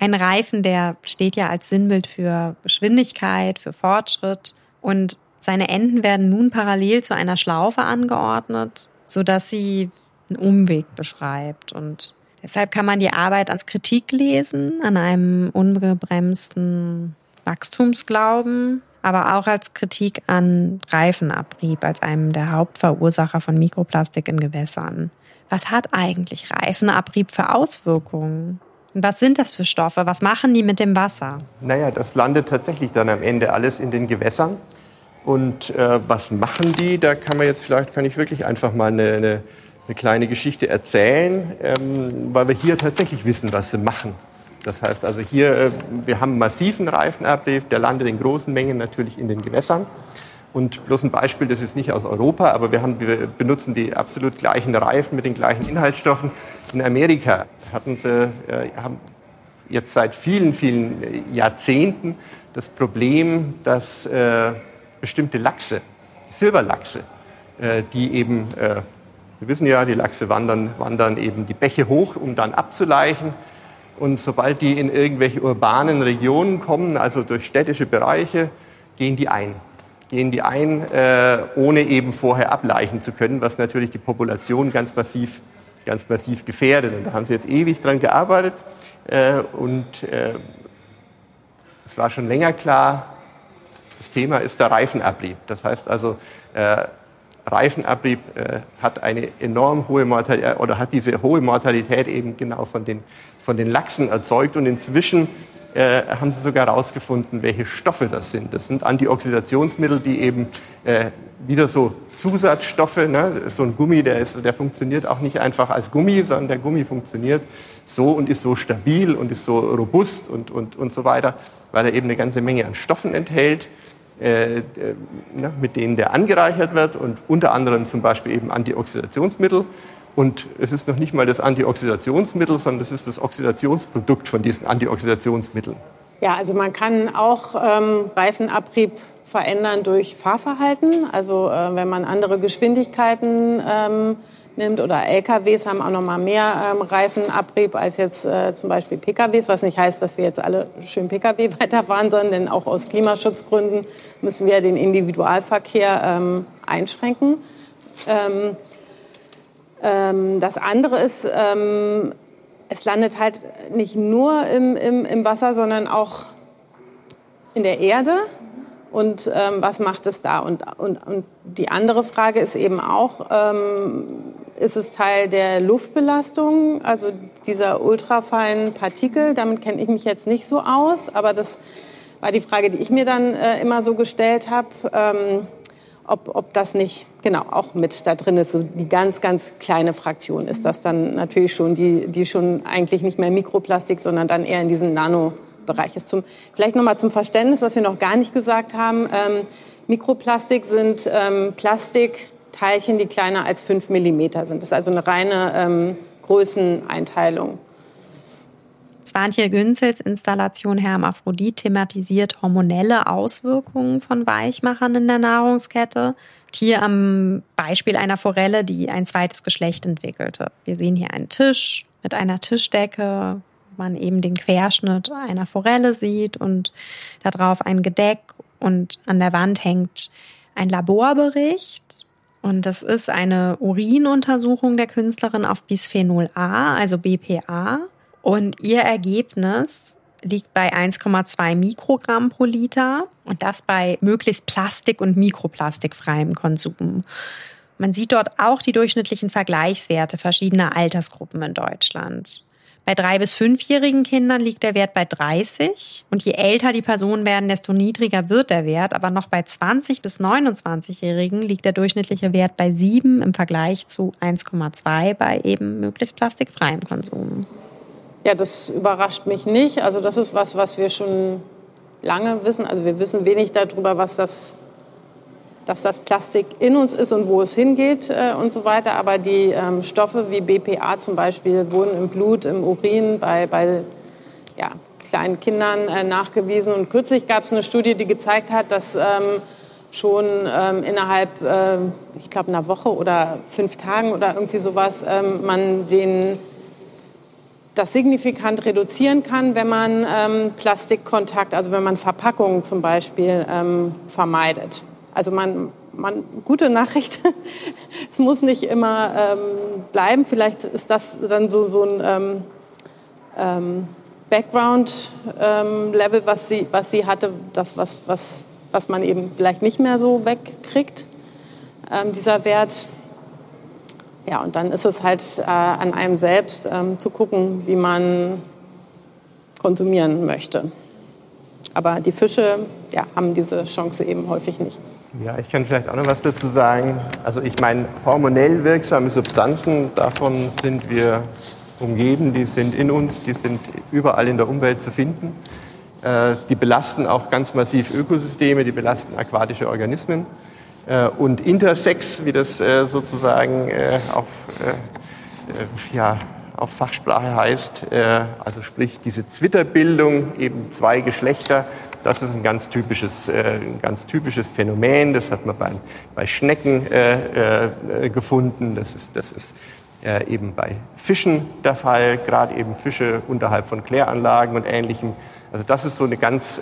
Ein Reifen, der steht ja als Sinnbild für Geschwindigkeit, für Fortschritt und seine Enden werden nun parallel zu einer Schlaufe angeordnet, sodass sie einen Umweg beschreibt. Und deshalb kann man die Arbeit als Kritik lesen, an einem ungebremsten Wachstumsglauben, aber auch als Kritik an Reifenabrieb, als einem der Hauptverursacher von Mikroplastik in Gewässern. Was hat eigentlich Reifenabrieb für Auswirkungen? Und was sind das für Stoffe? Was machen die mit dem Wasser? Naja, das landet tatsächlich dann am Ende alles in den Gewässern. Und äh, was machen die? Da kann man jetzt vielleicht, kann ich wirklich einfach mal eine, eine eine kleine Geschichte erzählen, ähm, weil wir hier tatsächlich wissen, was sie machen. Das heißt also hier, äh, wir haben massiven Reifenabrieb, der landet in großen Mengen natürlich in den Gewässern. Und bloß ein Beispiel, das ist nicht aus Europa, aber wir, haben, wir benutzen die absolut gleichen Reifen mit den gleichen Inhaltsstoffen. In Amerika hatten sie, äh, haben jetzt seit vielen, vielen Jahrzehnten das Problem, dass äh, bestimmte Lachse, Silberlachse, äh, die eben äh, wir wissen ja, die Lachse wandern, wandern eben die Bäche hoch, um dann abzuleichen. Und sobald die in irgendwelche urbanen Regionen kommen, also durch städtische Bereiche, gehen die ein. Gehen die ein, äh, ohne eben vorher ableichen zu können, was natürlich die Population ganz massiv ganz massiv gefährdet. Und da haben sie jetzt ewig dran gearbeitet. Äh, und äh, es war schon länger klar, das Thema ist der Reifenabrieb. Das heißt also, Reifenabrieb äh, hat eine enorm hohe Mortalität äh, oder hat diese hohe Mortalität eben genau von den, von den Lachsen erzeugt. Und inzwischen äh, haben sie sogar herausgefunden, welche Stoffe das sind. Das sind Antioxidationsmittel, die eben äh, wieder so Zusatzstoffe, ne? so ein Gummi, der, ist, der funktioniert auch nicht einfach als Gummi, sondern der Gummi funktioniert so und ist so stabil und ist so robust und, und, und so weiter, weil er eben eine ganze Menge an Stoffen enthält, äh, ne? mit denen der angereichert wird und unter anderem zum Beispiel eben Antioxidationsmittel. Und es ist noch nicht mal das Antioxidationsmittel, sondern es ist das Oxidationsprodukt von diesen Antioxidationsmitteln. Ja, also man kann auch ähm, Reifenabrieb verändern durch Fahrverhalten. Also äh, wenn man andere Geschwindigkeiten ähm, nimmt oder LKWs haben auch noch mal mehr ähm, Reifenabrieb als jetzt äh, zum Beispiel PKWs, was nicht heißt, dass wir jetzt alle schön PKW weiterfahren, sondern denn auch aus Klimaschutzgründen müssen wir den Individualverkehr ähm, einschränken. Ähm, ähm, das andere ist, ähm, es landet halt nicht nur im, im, im, Wasser, sondern auch in der Erde. Und ähm, was macht es da? Und, und, und die andere Frage ist eben auch, ähm, ist es Teil der Luftbelastung, also dieser ultrafeinen Partikel? Damit kenne ich mich jetzt nicht so aus, aber das war die Frage, die ich mir dann äh, immer so gestellt habe. Ähm, ob, ob das nicht genau auch mit da drin ist. So die ganz, ganz kleine Fraktion ist das dann natürlich schon, die, die schon eigentlich nicht mehr Mikroplastik, sondern dann eher in diesem Nanobereich ist. Zum, vielleicht nochmal zum Verständnis, was wir noch gar nicht gesagt haben. Ähm, Mikroplastik sind ähm, Plastikteilchen, die kleiner als fünf Millimeter sind. Das ist also eine reine ähm, Größeneinteilung. Swantje Günzels Installation Hermaphrodit thematisiert hormonelle Auswirkungen von Weichmachern in der Nahrungskette. Hier am Beispiel einer Forelle, die ein zweites Geschlecht entwickelte. Wir sehen hier einen Tisch mit einer Tischdecke, man eben den Querschnitt einer Forelle sieht und darauf ein Gedeck und an der Wand hängt ein Laborbericht. Und das ist eine Urinuntersuchung der Künstlerin auf Bisphenol A, also BPA. Und ihr Ergebnis liegt bei 1,2 Mikrogramm pro Liter und das bei möglichst plastik- und mikroplastikfreiem Konsum. Man sieht dort auch die durchschnittlichen Vergleichswerte verschiedener Altersgruppen in Deutschland. Bei drei- bis fünfjährigen Kindern liegt der Wert bei 30 und je älter die Personen werden, desto niedriger wird der Wert. Aber noch bei 20- bis 29-Jährigen liegt der durchschnittliche Wert bei 7 im Vergleich zu 1,2 bei eben möglichst plastikfreiem Konsum. Ja, das überrascht mich nicht. Also das ist was, was wir schon lange wissen. Also wir wissen wenig darüber, was das, dass das Plastik in uns ist und wo es hingeht äh, und so weiter. Aber die ähm, Stoffe wie BPA zum Beispiel wurden im Blut, im Urin bei, bei ja, kleinen Kindern äh, nachgewiesen. Und kürzlich gab es eine Studie, die gezeigt hat, dass ähm, schon ähm, innerhalb, äh, ich glaube, einer Woche oder fünf Tagen oder irgendwie sowas, ähm, man den das signifikant reduzieren kann, wenn man ähm, Plastikkontakt, also wenn man Verpackungen zum Beispiel ähm, vermeidet. Also man, man gute Nachricht, es muss nicht immer ähm, bleiben. Vielleicht ist das dann so, so ein ähm, ähm, Background-Level, ähm, was, sie, was sie hatte, das, was, was, was man eben vielleicht nicht mehr so wegkriegt, dieser Wert. Ja, und dann ist es halt äh, an einem selbst ähm, zu gucken, wie man konsumieren möchte. Aber die Fische ja, haben diese Chance eben häufig nicht. Ja, ich kann vielleicht auch noch was dazu sagen. Also ich meine, hormonell wirksame Substanzen, davon sind wir umgeben, die sind in uns, die sind überall in der Umwelt zu finden. Äh, die belasten auch ganz massiv Ökosysteme, die belasten aquatische Organismen. Äh, und Intersex, wie das äh, sozusagen auf, ja, auf Fachsprache heißt, also sprich diese Zwitterbildung, eben zwei Geschlechter, das ist ein ganz typisches, ein ganz typisches Phänomen. Das hat man bei, bei Schnecken gefunden. Das ist, das ist eben bei Fischen der Fall, gerade eben Fische unterhalb von Kläranlagen und Ähnlichem. Also das ist so eine ganz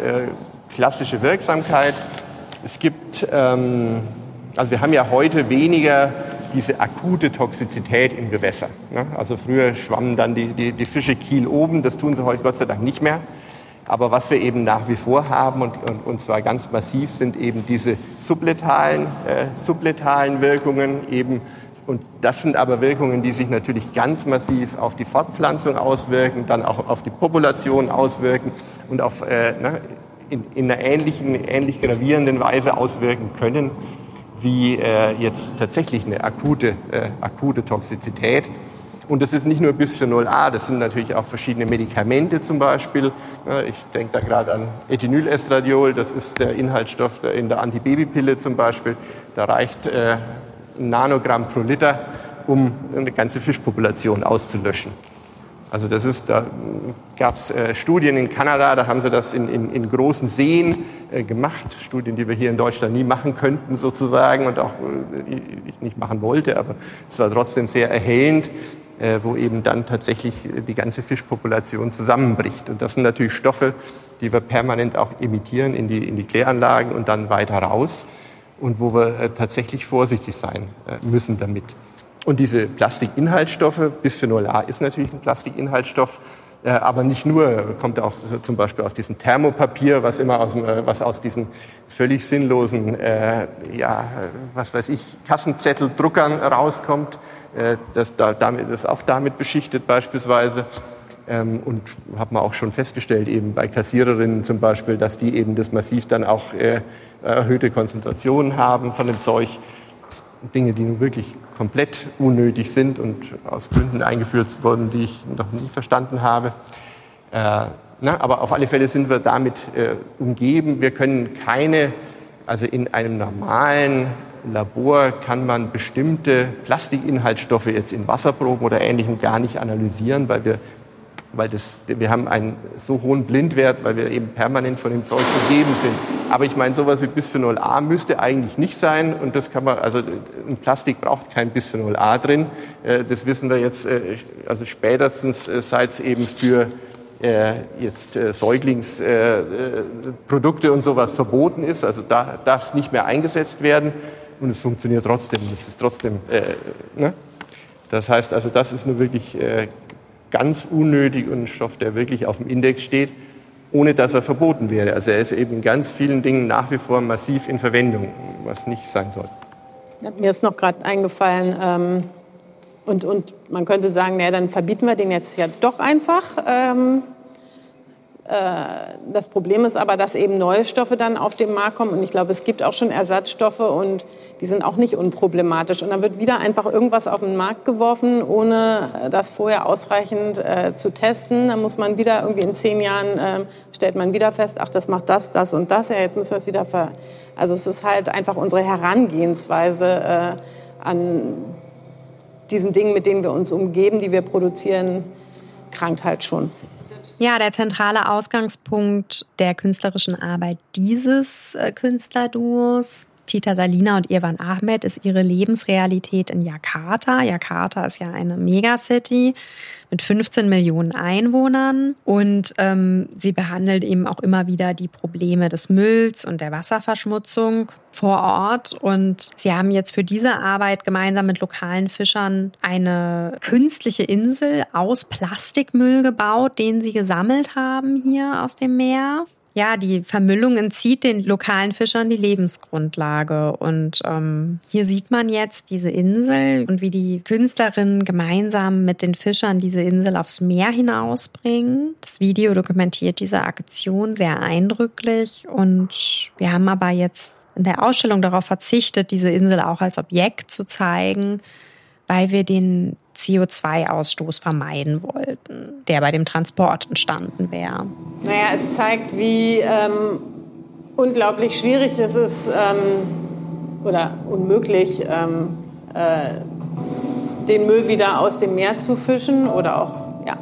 klassische Wirksamkeit. Es gibt, ähm, also wir haben ja heute weniger diese akute Toxizität im Gewässer. Ne? Also früher schwammen dann die, die, die Fische kiel oben, das tun sie heute Gott sei Dank nicht mehr. Aber was wir eben nach wie vor haben und, und, und zwar ganz massiv sind eben diese subletalen, äh, subletalen Wirkungen eben und das sind aber Wirkungen, die sich natürlich ganz massiv auf die Fortpflanzung auswirken, dann auch auf die Population auswirken und auf, äh, ne, in, in, einer ähnlichen, ähnlich gravierenden Weise auswirken können wie äh, jetzt tatsächlich eine akute, äh, akute Toxizität. Und das ist nicht nur Bisphenol A, das sind natürlich auch verschiedene Medikamente zum Beispiel. Ich denke da gerade an Ethinylestradiol, das ist der Inhaltsstoff in der Antibabypille zum Beispiel. Da reicht äh, ein Nanogramm pro Liter, um eine ganze Fischpopulation auszulöschen. Also das ist, da gab es äh, Studien in Kanada, da haben sie das in, in, in großen Seen äh, gemacht, Studien, die wir hier in Deutschland nie machen könnten sozusagen und auch ich nicht machen wollte, aber es war trotzdem sehr erhellend, wo eben dann tatsächlich die ganze Fischpopulation zusammenbricht. Und das sind natürlich Stoffe, die wir permanent auch emittieren in die, in die Kläranlagen und dann weiter raus und wo wir äh, tatsächlich vorsichtig sein äh, müssen damit. Und diese Plastikinhaltsstoffe, Bisphenol A ist natürlich ein Plastikinhaltsstoff, äh, aber nicht nur, kommt auch zum Beispiel aus diesem Thermopapier, was immer aus, äh, was aus diesen völlig sinnlosen, äh, ja, was weiß ich, Kassenzetteldruckern rauskommt, äh, das, da, damit, das auch damit beschichtet beispielsweise. Ähm, und hat man auch schon festgestellt, eben bei Kassiererinnen zum Beispiel, dass die eben das massiv dann auch äh, erhöhte Konzentrationen haben von dem Zeug. Dinge, die nun wirklich komplett unnötig sind und aus Gründen eingeführt wurden, die ich noch nie verstanden habe. Äh, na, aber auf alle Fälle sind wir damit äh, umgeben. Wir können keine, also in einem normalen Labor kann man bestimmte Plastikinhaltsstoffe jetzt in Wasserproben oder Ähnlichem gar nicht analysieren, weil wir weil das, wir haben einen so hohen Blindwert, weil wir eben permanent von dem Zeug umgeben sind. Aber ich meine, sowas wie Bisphenol A müsste eigentlich nicht sein und das kann man, also ein Plastik braucht kein Bisphenol A drin. Äh, das wissen wir jetzt, äh, also spätestens äh, seit es eben für jetzt Säuglingsprodukte und sowas verboten ist. Also da darf es nicht mehr eingesetzt werden und es funktioniert trotzdem. Das ist trotzdem, ne? Das heißt also, das ist nur wirklich ganz unnötig und ein Stoff, der wirklich auf dem Index steht, ohne dass er verboten wäre. Also er ist eben in ganz vielen Dingen nach wie vor massiv in Verwendung, was nicht sein soll. Mir ist noch gerade eingefallen, ähm, und, und man könnte sagen, naja, dann verbieten wir den jetzt ja doch einfach. Ähm, äh, das Problem ist aber, dass eben neue Stoffe dann auf den Markt kommen. Und ich glaube, es gibt auch schon Ersatzstoffe und die sind auch nicht unproblematisch. Und dann wird wieder einfach irgendwas auf den Markt geworfen, ohne das vorher ausreichend äh, zu testen. Dann muss man wieder irgendwie in zehn Jahren, äh, stellt man wieder fest, ach, das macht das, das und das. Ja, jetzt müssen wir es wieder ver... Also es ist halt einfach unsere Herangehensweise äh, an diesen Dingen, mit denen wir uns umgeben, die wir produzieren, krankt halt schon. Ja, der zentrale Ausgangspunkt der künstlerischen Arbeit dieses äh, Künstlerduos Tita Salina und Irwan Ahmed ist ihre Lebensrealität in Jakarta. Jakarta ist ja eine Megacity mit 15 Millionen Einwohnern und ähm, sie behandelt eben auch immer wieder die Probleme des Mülls und der Wasserverschmutzung vor Ort. Und sie haben jetzt für diese Arbeit gemeinsam mit lokalen Fischern eine künstliche Insel aus Plastikmüll gebaut, den sie gesammelt haben hier aus dem Meer ja, die Vermüllung entzieht den lokalen Fischern die Lebensgrundlage. Und ähm, hier sieht man jetzt diese Insel und wie die Künstlerinnen gemeinsam mit den Fischern diese Insel aufs Meer hinausbringen. Das Video dokumentiert diese Aktion sehr eindrücklich und wir haben aber jetzt in der Ausstellung darauf verzichtet, diese Insel auch als Objekt zu zeigen, weil wir den CO2-Ausstoß vermeiden wollten, der bei dem Transport entstanden wäre. Naja, es zeigt, wie ähm, unglaublich schwierig es ist ähm, oder unmöglich, ähm, äh, den Müll wieder aus dem Meer zu fischen oder auch, ja,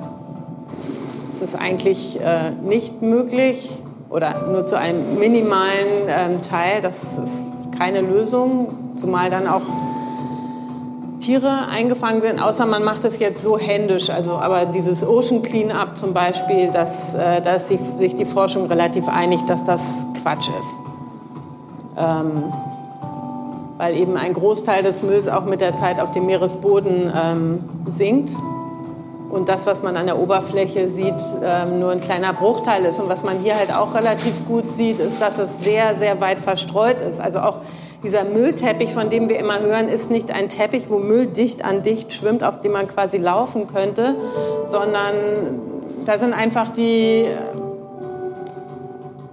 es ist eigentlich äh, nicht möglich oder nur zu einem minimalen ähm, Teil. Das ist keine Lösung, zumal dann auch Tiere eingefangen sind, außer man macht es jetzt so händisch. Also, aber dieses Ocean Cleanup zum Beispiel, das, äh, da ist sich die Forschung relativ einig, dass das Quatsch ist. Ähm, weil eben ein Großteil des Mülls auch mit der Zeit auf dem Meeresboden ähm, sinkt. Und das, was man an der Oberfläche sieht, ähm, nur ein kleiner Bruchteil ist. Und was man hier halt auch relativ gut sieht, ist, dass es sehr, sehr weit verstreut ist. Also auch dieser Müllteppich, von dem wir immer hören, ist nicht ein Teppich, wo Müll dicht an dicht schwimmt, auf dem man quasi laufen könnte, sondern da sind einfach die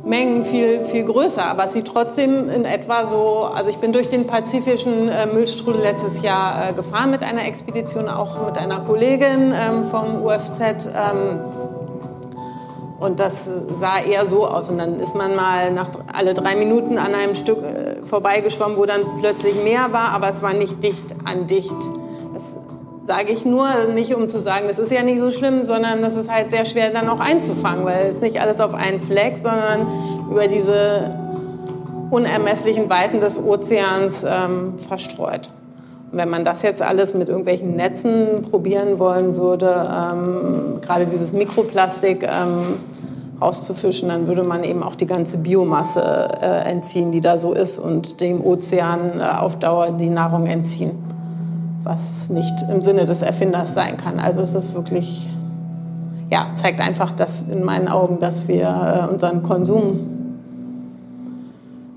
Mengen viel, viel größer, aber es sieht trotzdem in etwa so, also ich bin durch den pazifischen äh, Müllstrudel letztes Jahr äh, gefahren mit einer Expedition, auch mit einer Kollegin ähm, vom UFZ. Und das sah eher so aus. Und dann ist man mal nach alle drei Minuten an einem Stück äh, vorbeigeschwommen, wo dann plötzlich mehr war, aber es war nicht dicht an dicht sage ich nur, nicht um zu sagen, das ist ja nicht so schlimm, sondern das ist halt sehr schwer dann auch einzufangen, weil es nicht alles auf einen Fleck, sondern über diese unermesslichen Weiten des Ozeans ähm, verstreut. Und wenn man das jetzt alles mit irgendwelchen Netzen probieren wollen würde, ähm, gerade dieses Mikroplastik ähm, rauszufischen, dann würde man eben auch die ganze Biomasse äh, entziehen, die da so ist und dem Ozean äh, auf Dauer die Nahrung entziehen was nicht im Sinne des Erfinders sein kann. Also es ist wirklich, ja, zeigt einfach, dass in meinen Augen, dass wir äh, unseren Konsum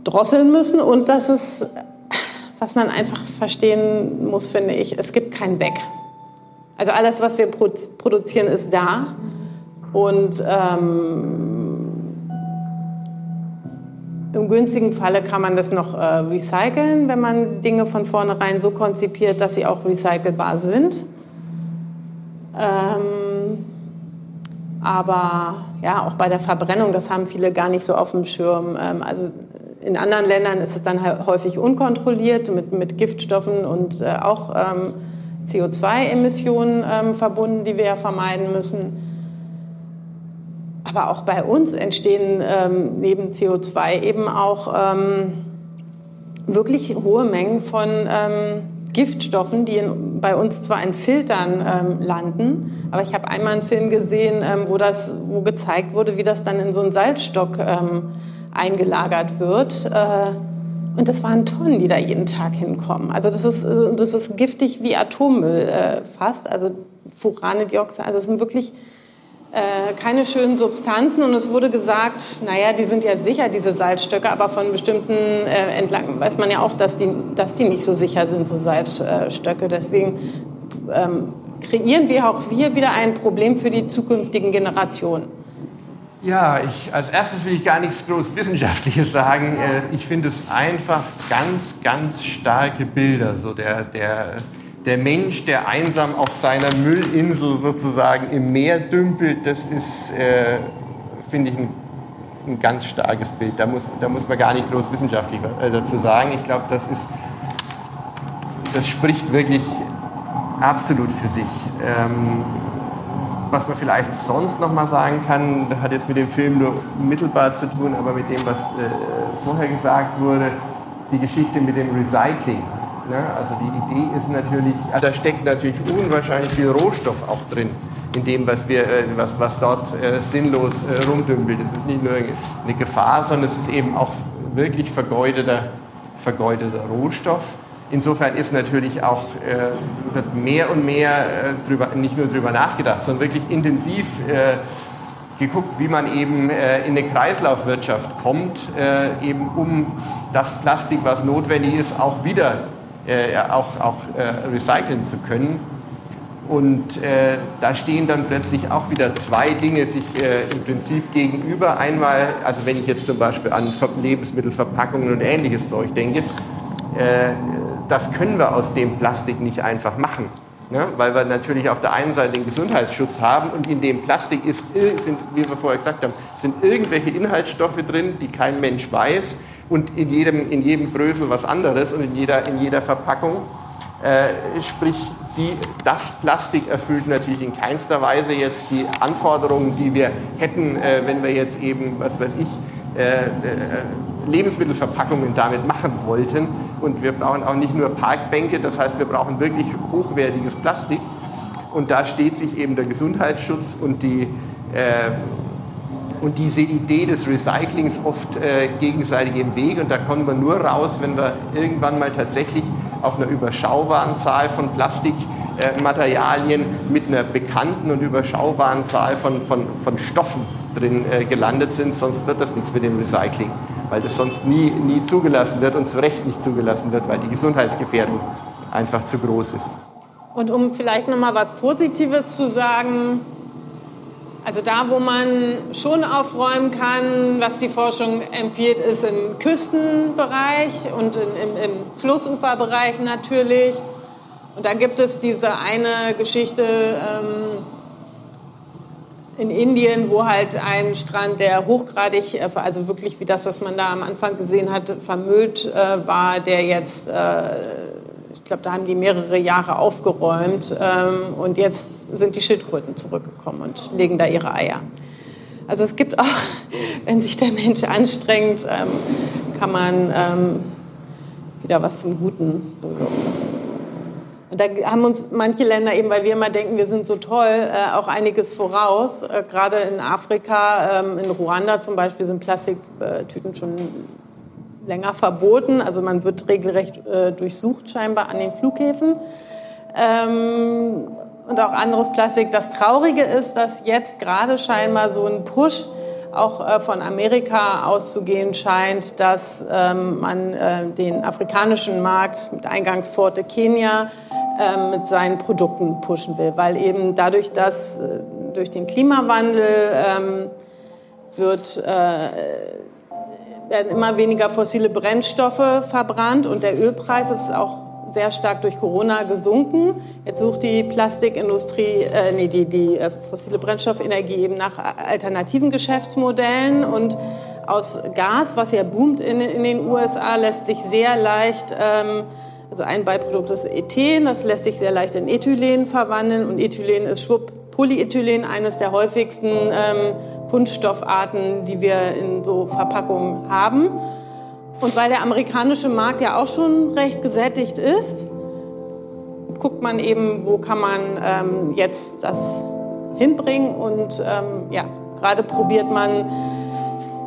drosseln müssen und dass es, was man einfach verstehen muss, finde ich, es gibt kein Weg. Also alles, was wir produzieren, ist da und ähm, im günstigen Falle kann man das noch äh, recyceln, wenn man Dinge von vornherein so konzipiert, dass sie auch recycelbar sind. Ähm, aber ja, auch bei der Verbrennung, das haben viele gar nicht so auf dem Schirm. Ähm, also in anderen Ländern ist es dann häufig unkontrolliert mit, mit Giftstoffen und äh, auch ähm, CO2-Emissionen ähm, verbunden, die wir ja vermeiden müssen. Aber auch bei uns entstehen ähm, neben CO2 eben auch ähm, wirklich hohe Mengen von ähm, Giftstoffen, die in, bei uns zwar in Filtern ähm, landen, aber ich habe einmal einen Film gesehen, ähm, wo, das, wo gezeigt wurde, wie das dann in so einen Salzstock ähm, eingelagert wird. Äh, und das waren Tonnen, die da jeden Tag hinkommen. Also das ist, äh, das ist giftig wie Atommüll äh, fast, also Furanedioxid. Also es sind wirklich keine schönen Substanzen und es wurde gesagt, naja, die sind ja sicher, diese Salzstöcke, aber von bestimmten äh, entlang weiß man ja auch, dass die, dass die nicht so sicher sind, so Salzstöcke. Deswegen ähm, kreieren wir auch wir wieder ein Problem für die zukünftigen Generationen. Ja, ich, als erstes will ich gar nichts groß Wissenschaftliches sagen. Äh, ich finde es einfach ganz, ganz starke Bilder. So der, der der Mensch, der einsam auf seiner Müllinsel sozusagen im Meer dümpelt, das ist, äh, finde ich, ein, ein, ganz starkes Bild. Da muss, da muss man gar nicht groß wissenschaftlich äh, dazu sagen. Ich glaube, das ist, das spricht wirklich absolut für sich. Ähm, was man vielleicht sonst noch mal sagen kann, das hat jetzt mit dem Film nur mittelbar zu tun, aber mit dem, was äh, vorher gesagt wurde, die Geschichte mit dem Recycling. Ne? Also die Idee ist natürlich, also da steckt natürlich unwahrscheinlich viel Rohstoff auch drin in dem, was, wir, äh, was, was dort äh, sinnlos äh, rumdümpelt. Es ist nicht nur eine Gefahr, sondern es ist eben auch wirklich vergeudeter, vergeudeter Rohstoff. Insofern ist natürlich auch, wird mehr und mehr drüber, nicht nur darüber nachgedacht, sondern wirklich intensiv geguckt, wie man eben äh, in eine Kreislaufwirtschaft kommt, äh, eben um das Plastik, was notwendig ist, auch wieder äh, auch, auch äh, recyceln zu können. Und äh, da stehen dann plötzlich auch wieder zwei Dinge sich äh, im Prinzip gegenüber. Einmal, also wenn ich jetzt zum Beispiel an Lebensmittelverpackungen und ähnliches Zeug denke, äh, das können wir aus dem Plastik nicht einfach machen. Ne? Weil wir natürlich auf der einen Seite den Gesundheitsschutz haben und in dem Plastik ist, sind, wie wir vorher gesagt haben, sind irgendwelche Inhaltsstoffe drin, die kein Mensch weiß und in jedem, in jedem Brösel was anderes und in jeder, in jeder Verpackung. Äh, sprich, die, das Plastik erfüllt natürlich in keinster Weise jetzt die Anforderungen, die wir hätten, äh, wenn wir jetzt eben, was weiß ich, äh, äh Lebensmittelverpackungen damit machen wollten. Und wir brauchen auch nicht nur Parkbänke, das heißt, wir brauchen wirklich hochwertiges Plastik. Und da steht sich eben der Gesundheitsschutz und die äh, und diese Idee des Recyclings oft äh, gegenseitig im Weg. Und da kommen wir nur raus, wenn wir irgendwann mal tatsächlich auf einer überschaubaren Zahl von Plastikmaterialien mit einer bekannten und überschaubaren Zahl von, von, von Stoffen drin äh, gelandet sind. Sonst wird das nichts mit dem Recycling, weil das sonst nie, nie zugelassen wird und zu Recht nicht zugelassen wird, weil die Gesundheitsgefährdung einfach zu groß ist. Und um vielleicht noch mal was Positives zu sagen, also da, wo man schon aufräumen kann, was die Forschung empfiehlt, ist im Küstenbereich und in, im, im Flussuferbereich natürlich. Und da gibt es diese eine Geschichte ähm, in Indien, wo halt ein Strand, der hochgradig, äh, also wirklich wie das, was man da am Anfang gesehen hat, vermüllt äh, war, der jetzt äh, ich glaube, da haben die mehrere Jahre aufgeräumt ähm, und jetzt sind die Schildkröten zurückgekommen und legen da ihre Eier. Also es gibt auch, wenn sich der Mensch anstrengt, ähm, kann man ähm, wieder was zum Guten bewirken. Und da haben uns manche Länder eben, weil wir immer denken, wir sind so toll, äh, auch einiges voraus. Äh, gerade in Afrika, ähm, in Ruanda zum Beispiel, sind Plastiktüten schon länger verboten. Also man wird regelrecht äh, durchsucht scheinbar an den Flughäfen. Ähm, und auch anderes Plastik. Das Traurige ist, dass jetzt gerade scheinbar so ein Push auch äh, von Amerika auszugehen scheint, dass ähm, man äh, den afrikanischen Markt mit Eingangspforte Kenia äh, mit seinen Produkten pushen will, weil eben dadurch, dass äh, durch den Klimawandel ähm, wird äh, werden immer weniger fossile Brennstoffe verbrannt und der Ölpreis ist auch sehr stark durch Corona gesunken. Jetzt sucht die Plastikindustrie, äh, nee, die, die äh, fossile Brennstoffenergie eben nach alternativen Geschäftsmodellen und aus Gas, was ja boomt in, in den USA, lässt sich sehr leicht, ähm, also ein Beiprodukt ist Ethen, das lässt sich sehr leicht in Ethylen verwandeln und Ethylen ist schwupp Polyethylen, eines der häufigsten ähm, Kunststoffarten, die wir in so Verpackungen haben. Und weil der amerikanische Markt ja auch schon recht gesättigt ist, guckt man eben, wo kann man ähm, jetzt das hinbringen. Und ähm, ja, gerade probiert man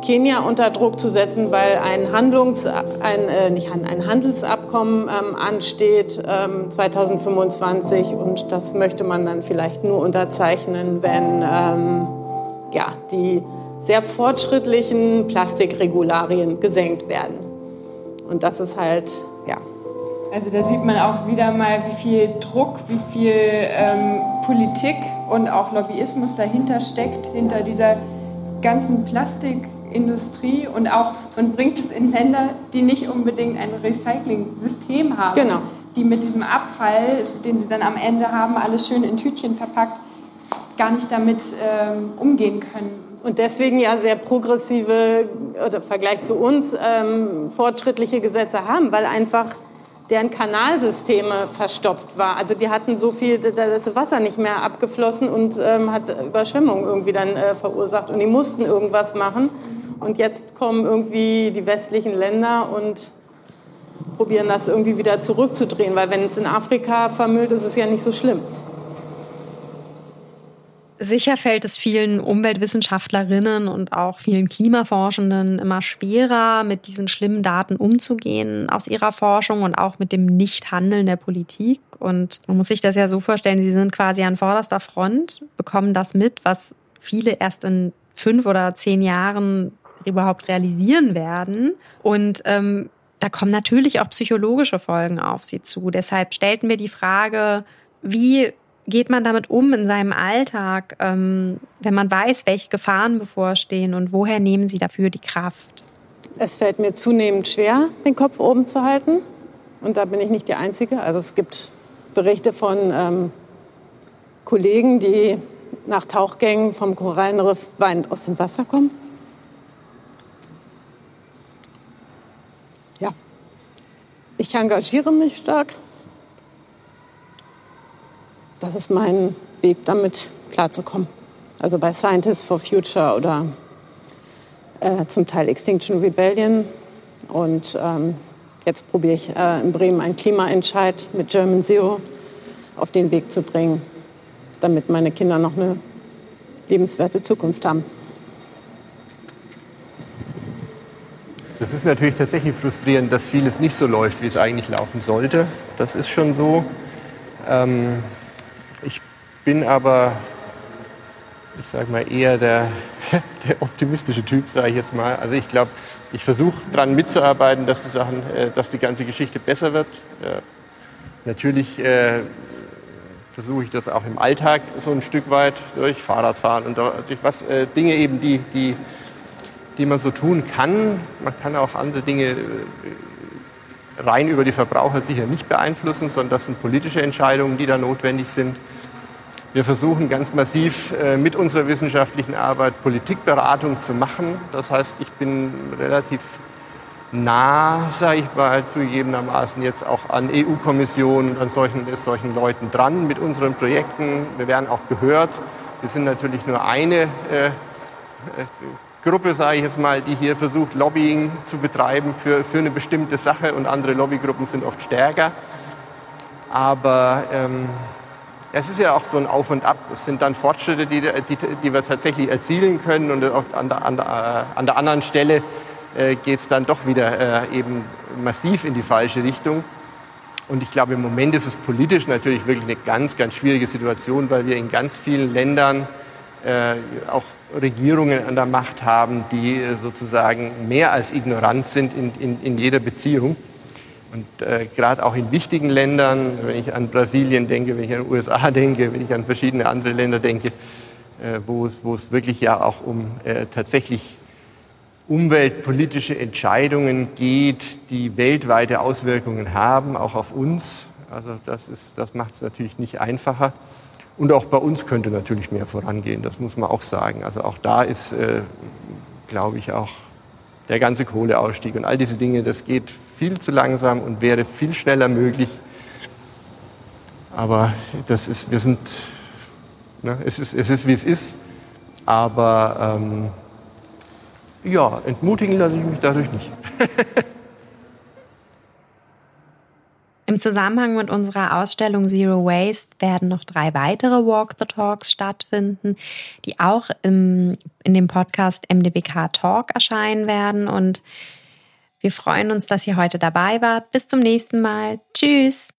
Kenia unter Druck zu setzen, weil ein, Handlungs, ein, äh, nicht ein Handelsabkommen ähm, ansteht ähm, 2025 und das möchte man dann vielleicht nur unterzeichnen, wenn ähm, ja, die sehr fortschrittlichen Plastikregularien gesenkt werden. Und das ist halt, ja. Also da sieht man auch wieder mal, wie viel Druck, wie viel ähm, Politik und auch Lobbyismus dahinter steckt, hinter dieser ganzen Plastikindustrie und auch, man bringt es in Länder, die nicht unbedingt ein Recycling-System haben. Genau. Die mit diesem Abfall, den sie dann am Ende haben, alles schön in Tütchen verpackt, gar nicht damit ähm, umgehen können. Und deswegen ja sehr progressive, oder im Vergleich zu uns, ähm, fortschrittliche Gesetze haben, weil einfach deren Kanalsysteme verstopft war. Also die hatten so viel, das Wasser nicht mehr abgeflossen und ähm, hat Überschwemmungen irgendwie dann äh, verursacht. Und die mussten irgendwas machen. Und jetzt kommen irgendwie die westlichen Länder und probieren das irgendwie wieder zurückzudrehen, weil wenn es in Afrika vermüllt, ist es ja nicht so schlimm. Sicher fällt es vielen Umweltwissenschaftlerinnen und auch vielen Klimaforschenden immer schwerer, mit diesen schlimmen Daten umzugehen aus ihrer Forschung und auch mit dem Nichthandeln der Politik. Und man muss sich das ja so vorstellen, sie sind quasi an vorderster Front, bekommen das mit, was viele erst in fünf oder zehn Jahren überhaupt realisieren werden. Und ähm, da kommen natürlich auch psychologische Folgen auf sie zu. Deshalb stellten wir die Frage, wie geht man damit um in seinem Alltag, ähm, wenn man weiß, welche Gefahren bevorstehen und woher nehmen Sie dafür die Kraft? Es fällt mir zunehmend schwer, den Kopf oben zu halten. Und da bin ich nicht die Einzige. Also es gibt Berichte von ähm, Kollegen, die nach Tauchgängen vom Korallenriff weinend aus dem Wasser kommen. Ja, ich engagiere mich stark das ist mein Weg, damit klarzukommen. Also bei Scientists for Future oder äh, zum Teil Extinction Rebellion. Und ähm, jetzt probiere ich äh, in Bremen einen Klimaentscheid mit German Zero auf den Weg zu bringen, damit meine Kinder noch eine lebenswerte Zukunft haben. Das ist natürlich tatsächlich frustrierend, dass vieles nicht so läuft, wie es eigentlich laufen sollte. Das ist schon so. Ähm, bin aber, ich sage mal, eher der, der optimistische Typ, sage ich jetzt mal. Also ich glaube, ich versuche daran mitzuarbeiten, dass die, Sachen, äh, dass die ganze Geschichte besser wird. Äh, natürlich äh, versuche ich das auch im Alltag so ein Stück weit durch Fahrradfahren und durch was, äh, Dinge eben, die, die die man so tun kann. Man kann auch andere Dinge äh, rein über die Verbraucher sicher nicht beeinflussen, sondern das sind politische Entscheidungen, die da notwendig sind. Wir versuchen ganz massiv äh, mit unserer wissenschaftlichen Arbeit Politikberatung zu machen. Das heißt, ich bin relativ nah, sage ich mal, zugegebenermaßen jetzt auch an EU-Kommissionen, an solchen, solchen Leuten dran mit unseren Projekten. Wir werden auch gehört. Wir sind natürlich nur eine äh, Gruppe, sage ich jetzt mal, die hier versucht, Lobbying zu betreiben für, für eine bestimmte Sache und andere Lobbygruppen sind oft stärker. Aber ähm, es ist ja auch so ein Auf und Ab. Es sind dann Fortschritte, die, die, die wir tatsächlich erzielen können und an der, an der, an der anderen Stelle äh, geht es dann doch wieder äh, eben massiv in die falsche Richtung. Und ich glaube, im Moment ist es politisch natürlich wirklich eine ganz, ganz schwierige Situation, weil wir in ganz vielen Ländern äh, auch Regierungen an der Macht haben, die äh, sozusagen mehr als ignorant sind in, in, in jeder Beziehung. Und äh, gerade auch in wichtigen Ländern, wenn ich an Brasilien denke, wenn ich an USA denke, wenn ich an verschiedene andere Länder denke, äh, wo, es, wo es wirklich ja auch um äh, tatsächlich umweltpolitische Entscheidungen geht, die weltweite Auswirkungen haben, auch auf uns. Also das, ist, das macht es natürlich nicht einfacher. Und auch bei uns könnte natürlich mehr vorangehen, das muss man auch sagen. Also auch da ist, äh, glaube ich, auch der ganze Kohleausstieg und all diese Dinge, das geht viel zu langsam und wäre viel schneller möglich. Aber das ist, wir sind, ne, es, ist, es ist, wie es ist. Aber ähm, ja, entmutigen lasse ich mich dadurch nicht. Im Zusammenhang mit unserer Ausstellung Zero Waste werden noch drei weitere Walk the Talks stattfinden, die auch im, in dem Podcast MDBK Talk erscheinen werden. Und wir freuen uns, dass ihr heute dabei wart. Bis zum nächsten Mal. Tschüss.